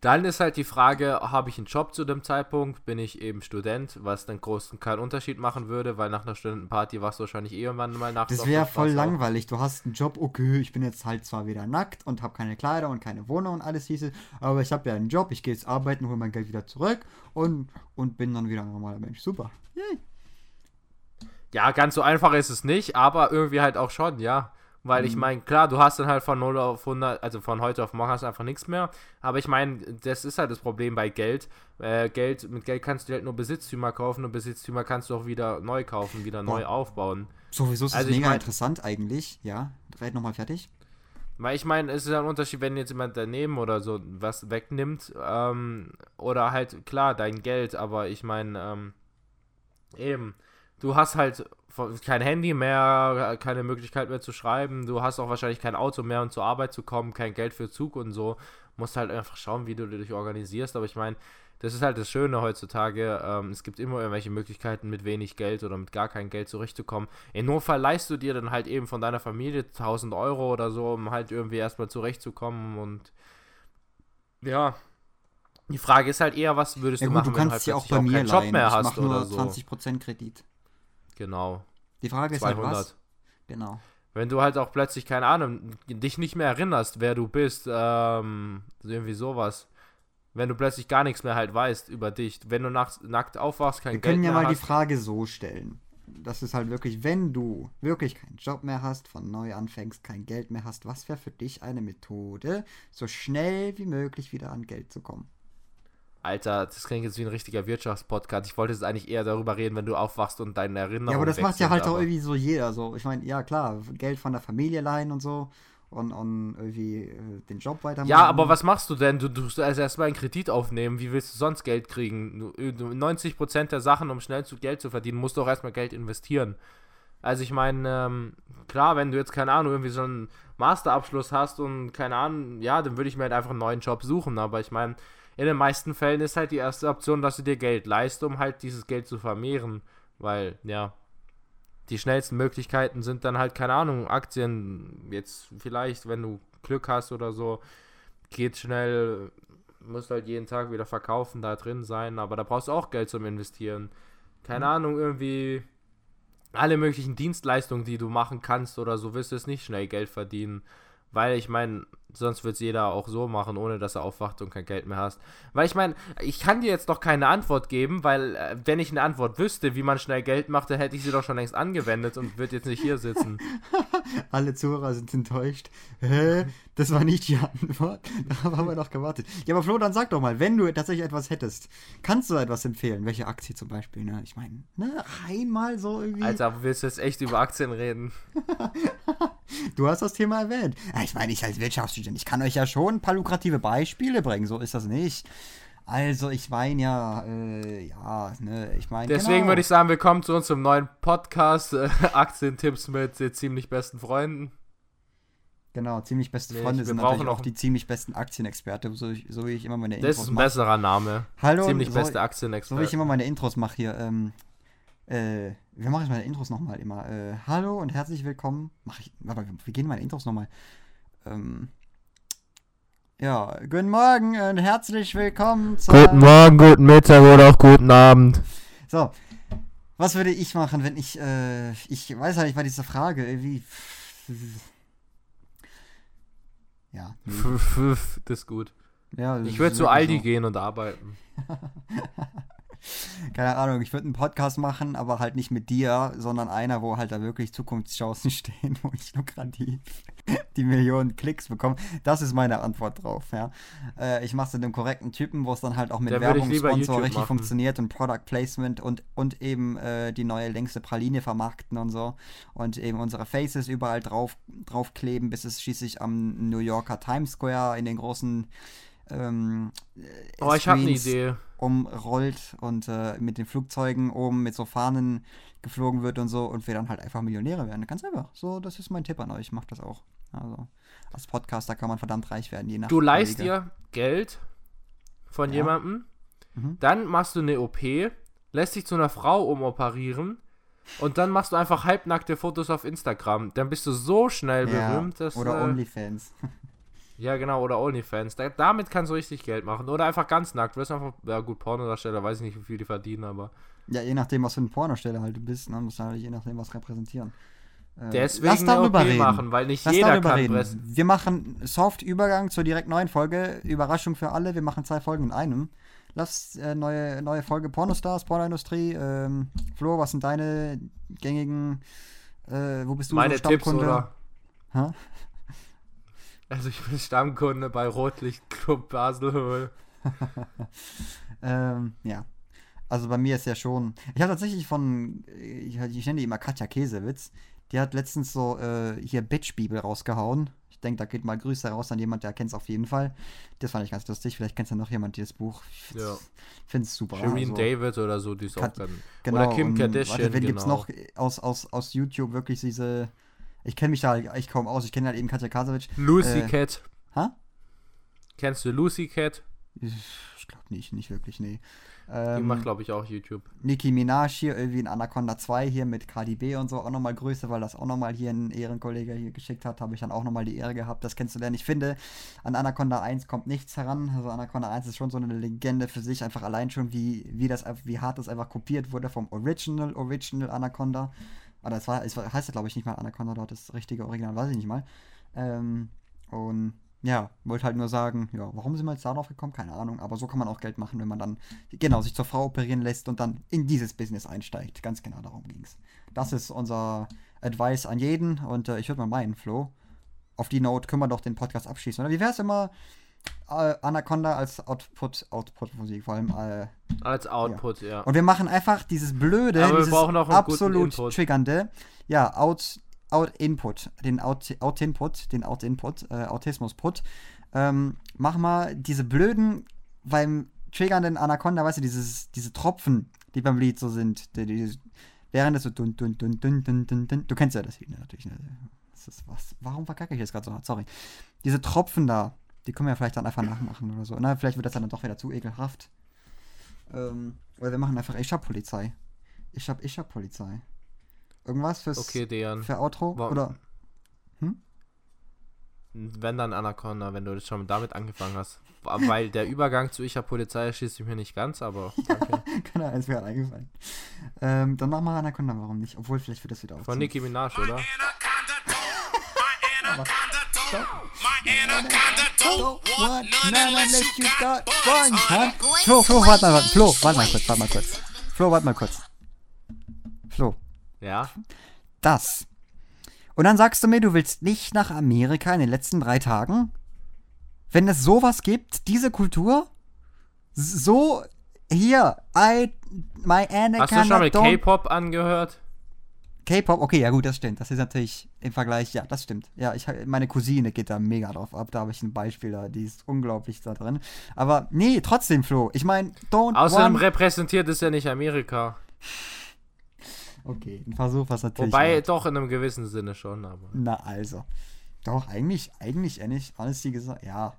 Dann ist halt die Frage, habe ich einen Job zu dem Zeitpunkt? Bin ich eben Student, was dann großen keinen Unterschied machen würde, weil nach einer Studentenparty warst du wahrscheinlich eh irgendwann mal nachts Das wäre voll langweilig. Du hast einen Job, okay, ich bin jetzt halt zwar wieder nackt und habe keine Kleider und keine Wohnung und alles hieße, aber ich habe ja einen Job, ich gehe jetzt arbeiten, hole mein Geld wieder zurück und, und bin dann wieder ein normaler Mensch. Super. Yay. Ja, ganz so einfach ist es nicht, aber irgendwie halt auch schon, ja. Weil ich Mhm. meine, klar, du hast dann halt von 0 auf 100, also von heute auf morgen hast du einfach nichts mehr. Aber ich meine, das ist halt das Problem bei Geld. Äh, Geld. Mit Geld kannst du halt nur Besitztümer kaufen und Besitztümer kannst du auch wieder neu kaufen, wieder neu Boah. aufbauen. Sowieso ist es Also ich mega mein- interessant eigentlich. Ja, red nochmal fertig. Weil ich meine, es ist ja ein Unterschied, wenn jetzt jemand daneben oder so was wegnimmt. Ähm, oder halt, klar, dein Geld, aber ich meine, ähm, eben, du hast halt kein Handy mehr, keine Möglichkeit mehr zu schreiben, du hast auch wahrscheinlich kein Auto mehr, um zur Arbeit zu kommen, kein Geld für Zug und so. Musst halt einfach schauen, wie du dich organisierst. Aber ich meine, das ist halt das Schöne heutzutage. Ähm, es gibt immer irgendwelche Möglichkeiten, mit wenig Geld oder mit gar kein Geld zurechtzukommen. In Notfall leihst du dir dann halt eben von deiner Familie 1000 Euro oder so, um halt irgendwie erstmal zurechtzukommen und ja. Die Frage ist halt eher, was würdest Ja du gut, machen, du wenn kannst du dir halt auch plötzlich bei mir keinen Job leihen. mehr Ich hast oder so. 20% Kredit. Genau. Die Frage ist halt 200. was? Genau. Wenn du halt auch plötzlich, keine Ahnung, dich nicht mehr erinnerst, wer du bist, ähm, irgendwie sowas. Wenn du plötzlich gar nichts mehr halt weißt über dich. Wenn du nachts, nackt aufwachst, kein Wir Geld können ja mal die hast. Frage so stellen. Das ist halt wirklich, wenn du wirklich keinen Job mehr hast, von neu anfängst, kein Geld mehr hast, was wäre für dich eine Methode, so schnell wie möglich wieder an Geld zu kommen? Alter, das klingt jetzt wie ein richtiger Wirtschaftspodcast. Ich wollte jetzt eigentlich eher darüber reden, wenn du aufwachst und deine Erinnerungen Ja, aber das macht ja halt auch aber- irgendwie so jeder so. Ich meine, ja klar, Geld von der Familie leihen und so und, und irgendwie äh, den Job weitermachen. Ja, aber was machst du denn? Du, musst also erstmal einen Kredit aufnehmen. Wie willst du sonst Geld kriegen? Du- du- 90% der Sachen, um schnell zu Geld zu verdienen, musst du auch erstmal Geld investieren. Also ich meine, ähm, klar, wenn du jetzt, keine Ahnung, irgendwie so einen Masterabschluss hast und keine Ahnung, ja, dann würde ich mir halt einfach einen neuen Job suchen. Aber ich meine, in den meisten Fällen ist halt die erste Option, dass du dir Geld leist, um halt dieses Geld zu vermehren. Weil, ja, die schnellsten Möglichkeiten sind dann halt, keine Ahnung, Aktien. Jetzt vielleicht, wenn du Glück hast oder so, geht schnell, musst halt jeden Tag wieder verkaufen, da drin sein, aber da brauchst du auch Geld zum Investieren. Keine mhm. Ahnung, irgendwie alle möglichen Dienstleistungen, die du machen kannst oder so, wirst du es nicht schnell Geld verdienen. Weil ich meine, sonst wird es jeder auch so machen, ohne dass er aufwacht und kein Geld mehr hast. Weil ich meine, ich kann dir jetzt doch keine Antwort geben, weil äh, wenn ich eine Antwort wüsste, wie man schnell Geld macht, dann hätte ich sie doch schon längst angewendet und würde jetzt nicht hier sitzen. Alle Zuhörer sind enttäuscht. Hä? Das war nicht die Antwort. Da haben wir doch gewartet. Ja, aber Flo, dann sag doch mal, wenn du tatsächlich etwas hättest, kannst du etwas empfehlen? Welche Aktie zum Beispiel? Ne? Ich meine, ne, einmal so irgendwie. Alter, willst du jetzt echt über Aktien reden? du hast das Thema erwähnt. Ich meine, ich als Wirtschaftsstudent, ich kann euch ja schon ein paar lukrative Beispiele bringen, so ist das nicht. Also, ich meine ja, äh, ja, ne, ich meine. Deswegen genau. würde ich sagen, willkommen zu unserem neuen Podcast, äh, Aktientipps mit äh, ziemlich besten Freunden. Genau, ziemlich beste Freunde sind natürlich auch die ziemlich besten Aktienexperte, so, so, wie ich immer meine Intros mache. Das ist ein mach. besserer Name. Hallo, ziemlich so, beste Aktienexperte. So wie ich immer meine Intros mache hier. Ähm, äh, wir machen jetzt meine Intros nochmal immer. Äh, hallo und herzlich willkommen. Mach ich, warte, wir gehen meine Intros nochmal. Ähm, ja, guten Morgen und herzlich willkommen zu. Guten Morgen, guten Mittag oder auch guten Abend. So, was würde ich machen, wenn ich, äh, ich weiß halt nicht, war diese Frage, wie. Ja. das ist gut. Ja, das ich würde zu Aldi so. gehen und arbeiten. keine Ahnung, ich würde einen Podcast machen, aber halt nicht mit dir, sondern einer, wo halt da wirklich Zukunftschancen stehen, wo ich lukrativ die Millionen Klicks bekomme. Das ist meine Antwort drauf, ja. Äh, ich mache es mit einem korrekten Typen, wo es dann halt auch mit Werbung, Sponsor richtig machen. funktioniert und Product Placement und, und eben äh, die neue längste Praline vermarkten und so. Und eben unsere Faces überall drauf, draufkleben, bis es schließlich am New Yorker Times Square in den großen ähm, Oh, ich habe eine Idee umrollt und äh, mit den Flugzeugen oben mit so Fahnen geflogen wird und so und wir dann halt einfach Millionäre werden. Ganz einfach. So, das ist mein Tipp an euch. Macht das auch. Also, als Podcaster kann man verdammt reich werden, je nach. Du leist dir Geld von ja. jemandem, mhm. dann machst du eine OP, lässt dich zu einer Frau umoperieren und dann machst du einfach halbnackte Fotos auf Instagram. Dann bist du so schnell ja. berühmt, dass. Oder äh, OnlyFans. Ja, genau, oder OnlyFans. Da, damit kannst du richtig Geld machen. Oder einfach ganz nackt. Du wirst einfach, ja gut, Pornodarsteller, weiß ich nicht, wie viel die verdienen, aber. Ja, je nachdem, was für eine Pornosteller halt du bist, ne? Musst du halt je nachdem was repräsentieren. Äh, Deswegen Lass darüber reden. machen, weil nicht Lass jeder kann reden. Pressen. Wir machen soft Übergang zur direkt neuen Folge. Überraschung für alle. Wir machen zwei Folgen in einem. Lass äh, neue, neue Folge Pornostars, Pornoindustrie. Ähm, Flo, was sind deine gängigen, äh, wo bist du Meine so Tipps, oder? Ha? Also ich bin Stammkunde bei Rotlicht Club Basel. ähm, ja. Also bei mir ist ja schon. Ich habe tatsächlich von, ich, ich nenne die immer Katja Käsewitz. Die hat letztens so äh, hier Bitch-Bibel rausgehauen. Ich denke, da geht mal Grüße raus an jemand, der kennt es auf jeden Fall. Das fand ich ganz lustig. Vielleicht kennt ja noch jemand dieses Buch. Ich ja. finde es super. Shireen also, David oder so, die ist Kat auch dann. Genau, oder Kim Kardashian. Warte, wen genau. gibt es noch aus, aus, aus YouTube wirklich diese ich kenne mich da halt echt kaum aus. Ich kenne halt eben Katja Kasowitsch. Lucy äh, Cat. Ha? Kennst du Lucy Cat? Ich glaube nicht, nicht wirklich, nee. Ähm, die macht, glaube ich, auch YouTube. Nicki Minaj hier, irgendwie in Anaconda 2 hier mit Cardi B und so auch nochmal Grüße, weil das auch nochmal hier ein Ehrenkollege hier geschickt hat, habe ich dann auch nochmal die Ehre gehabt, das kennenzulernen. Ich finde, an Anaconda 1 kommt nichts heran. Also Anaconda 1 ist schon so eine Legende für sich, einfach allein schon, wie, wie, das, wie hart das einfach kopiert wurde vom Original, Original Anaconda. Oder es, war, es heißt ja, glaube ich, nicht mal Anaconda dort, das richtige Original, weiß ich nicht mal. Ähm, und ja, wollte halt nur sagen, ja, warum sind wir jetzt darauf gekommen? Keine Ahnung, aber so kann man auch Geld machen, wenn man dann, genau, sich zur Frau operieren lässt und dann in dieses Business einsteigt. Ganz genau darum ging es. Das ist unser Advice an jeden und äh, ich würde mal meinen, Flo. Auf die Note können wir doch den Podcast abschließen. Oder wie wäre es immer, äh, Anaconda als Output, Output-Musik, vor allem. Äh, als Output, ja. ja. Und wir machen einfach dieses blöde, Aber dieses absolut triggernde, ja, Out, Out Input, den Out, Out Input, den Out Input, äh, Autismus-Put. Ähm, mach mal diese blöden, beim triggernden Anaconda, weißt du, dieses, diese Tropfen, die beim Lied so sind, die, die, während es so dun, dun, dun, dun, dun, dun, dun, du kennst ja das Lied ne, natürlich, ne? Das ist was, warum verkacke ich jetzt gerade so? Sorry. Diese Tropfen da, die können wir vielleicht dann einfach nachmachen oder so. Na, vielleicht wird das dann doch wieder zu ekelhaft. Ähm, oder wir machen einfach Ich hab Polizei. Ich hab, ich hab Polizei. irgendwas fürs Okay, Dejan. für Outro? Wa- Oder? Wenn dann Anaconda, wenn du das schon damit angefangen hast. Weil der Übergang zu Ich hab Polizei erschließt sich mir nicht ganz, aber danke. Keine Ahnung, ist mir gerade eingefallen. Ähm, dann machen wir Anaconda, warum nicht? Obwohl, vielleicht wird das wieder Von aufziehen. Nicki Minaj, oder? My anaconda my anaconda don't want none unless you got one buns hand. on. Flo, Flo, warte mal, warte, Flo, warte mal kurz, warte mal kurz. Flo, warte mal kurz. Flo, Ja. das. Und dann sagst du mir, du willst nicht nach Amerika in den letzten drei Tagen? Wenn es sowas gibt, diese Kultur? So, hier, I, my Anaconda Hast du schon mit don't- K-Pop angehört? K-Pop, okay, ja gut, das stimmt. Das ist natürlich im Vergleich, ja, das stimmt. Ja, ich, meine Cousine geht da mega drauf ab. Da habe ich ein Beispiel da, die ist unglaublich da drin. Aber nee, trotzdem, Flo. Ich meine, don't Außerdem want... repräsentiert es ja nicht Amerika. Okay, ein Versuch, was natürlich... Wobei wert. doch in einem gewissen Sinne schon, aber. Na also. Doch, eigentlich, eigentlich, ehrlich, honesty gesagt, ja.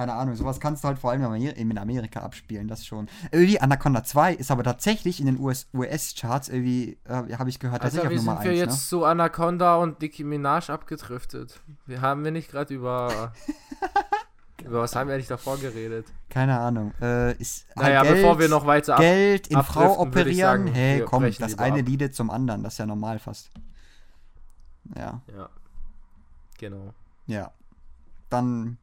Keine Ahnung, sowas kannst du halt vor allem in Amer- in Amerika abspielen, das schon. Irgendwie Anaconda 2 ist aber tatsächlich in den US US-Charts irgendwie, äh, habe ich gehört, Also, tatsächlich auf Nummer sind wir 1, jetzt ne? zu Anaconda und Nicki Minaj abgedriftet? Wir haben wir nicht gerade über. über was haben wir eigentlich davor geredet? Keine Ahnung. Äh, ist halt Naja, Geld, bevor wir noch weiter ab Geld in Frau operieren. sagen, hey, komm, das eine ab. Lied zum anderen, das ist ja normal fast. Ja, Ja. Genau. ja. Dann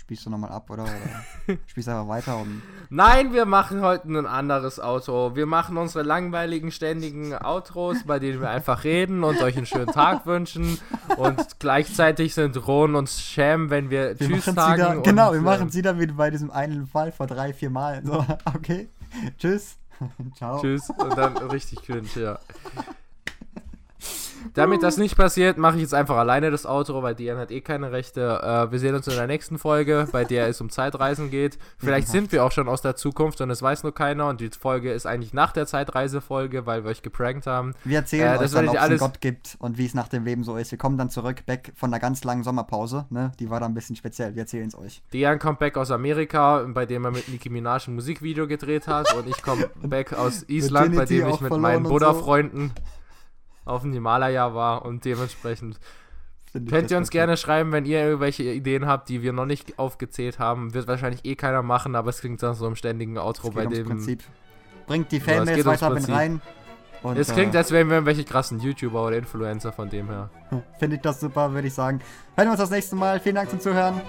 spielst du nochmal ab, oder? oder spielst einfach weiter und. Nein, wir machen heute ein anderes Outro. Wir machen unsere langweiligen, ständigen Outros, bei denen wir einfach reden und euch einen schönen Tag wünschen. Und gleichzeitig sind Ron und Sham, wenn wir, Wir Tschüss sagen. da, und, genau, wir ähm, machen sie dann wie bei diesem einen Fall vor drei, vier Mal. So, okay. Tschüss. Ciao. Tschüss. Und dann richtig cringe, ja. Damit das nicht passiert, mache ich jetzt einfach alleine das Outro, weil Diane hat eh keine Rechte. Äh, wir sehen uns in der nächsten Folge, bei der es um Zeitreisen geht. Vielleicht sind wir auch schon aus der Zukunft und es weiß nur keiner. Und die Folge ist eigentlich nach der Zeitreisefolge, weil wir euch geprankt haben. Wir erzählen Äh, euch dann, ob es alles- Gott gibt und wie es nach dem Leben so ist. Wir kommen dann zurück, back von einer ganz langen Sommerpause. Ne? Die war da ein bisschen speziell. Wir erzählen es euch. Diane kommt back aus Amerika, bei dem er mit Nicki Minaj ein Musikvideo gedreht hat. Und ich komme back aus Island, bei dem ich mit meinen und Buddha-Freunden auf dem Himalaya war. Und dementsprechend Könnt ihr uns gerne schreiben, wenn ihr irgendwelche Ideen habt, die wir noch nicht aufgezählt haben. Wird wahrscheinlich eh keiner machen, aber es klingt nach so einem ständigen Outro bei dem. Prinzip. Bringt die Ja, geht ums weiter mit rein. Und, Es klingt, äh, als wären wir irgendwelche krassen YouTuber oder Influencer von dem her. Finde ich das super, würde ich sagen. Hören wir uns das nächste Mal. Vielen Dank zum Zuhören.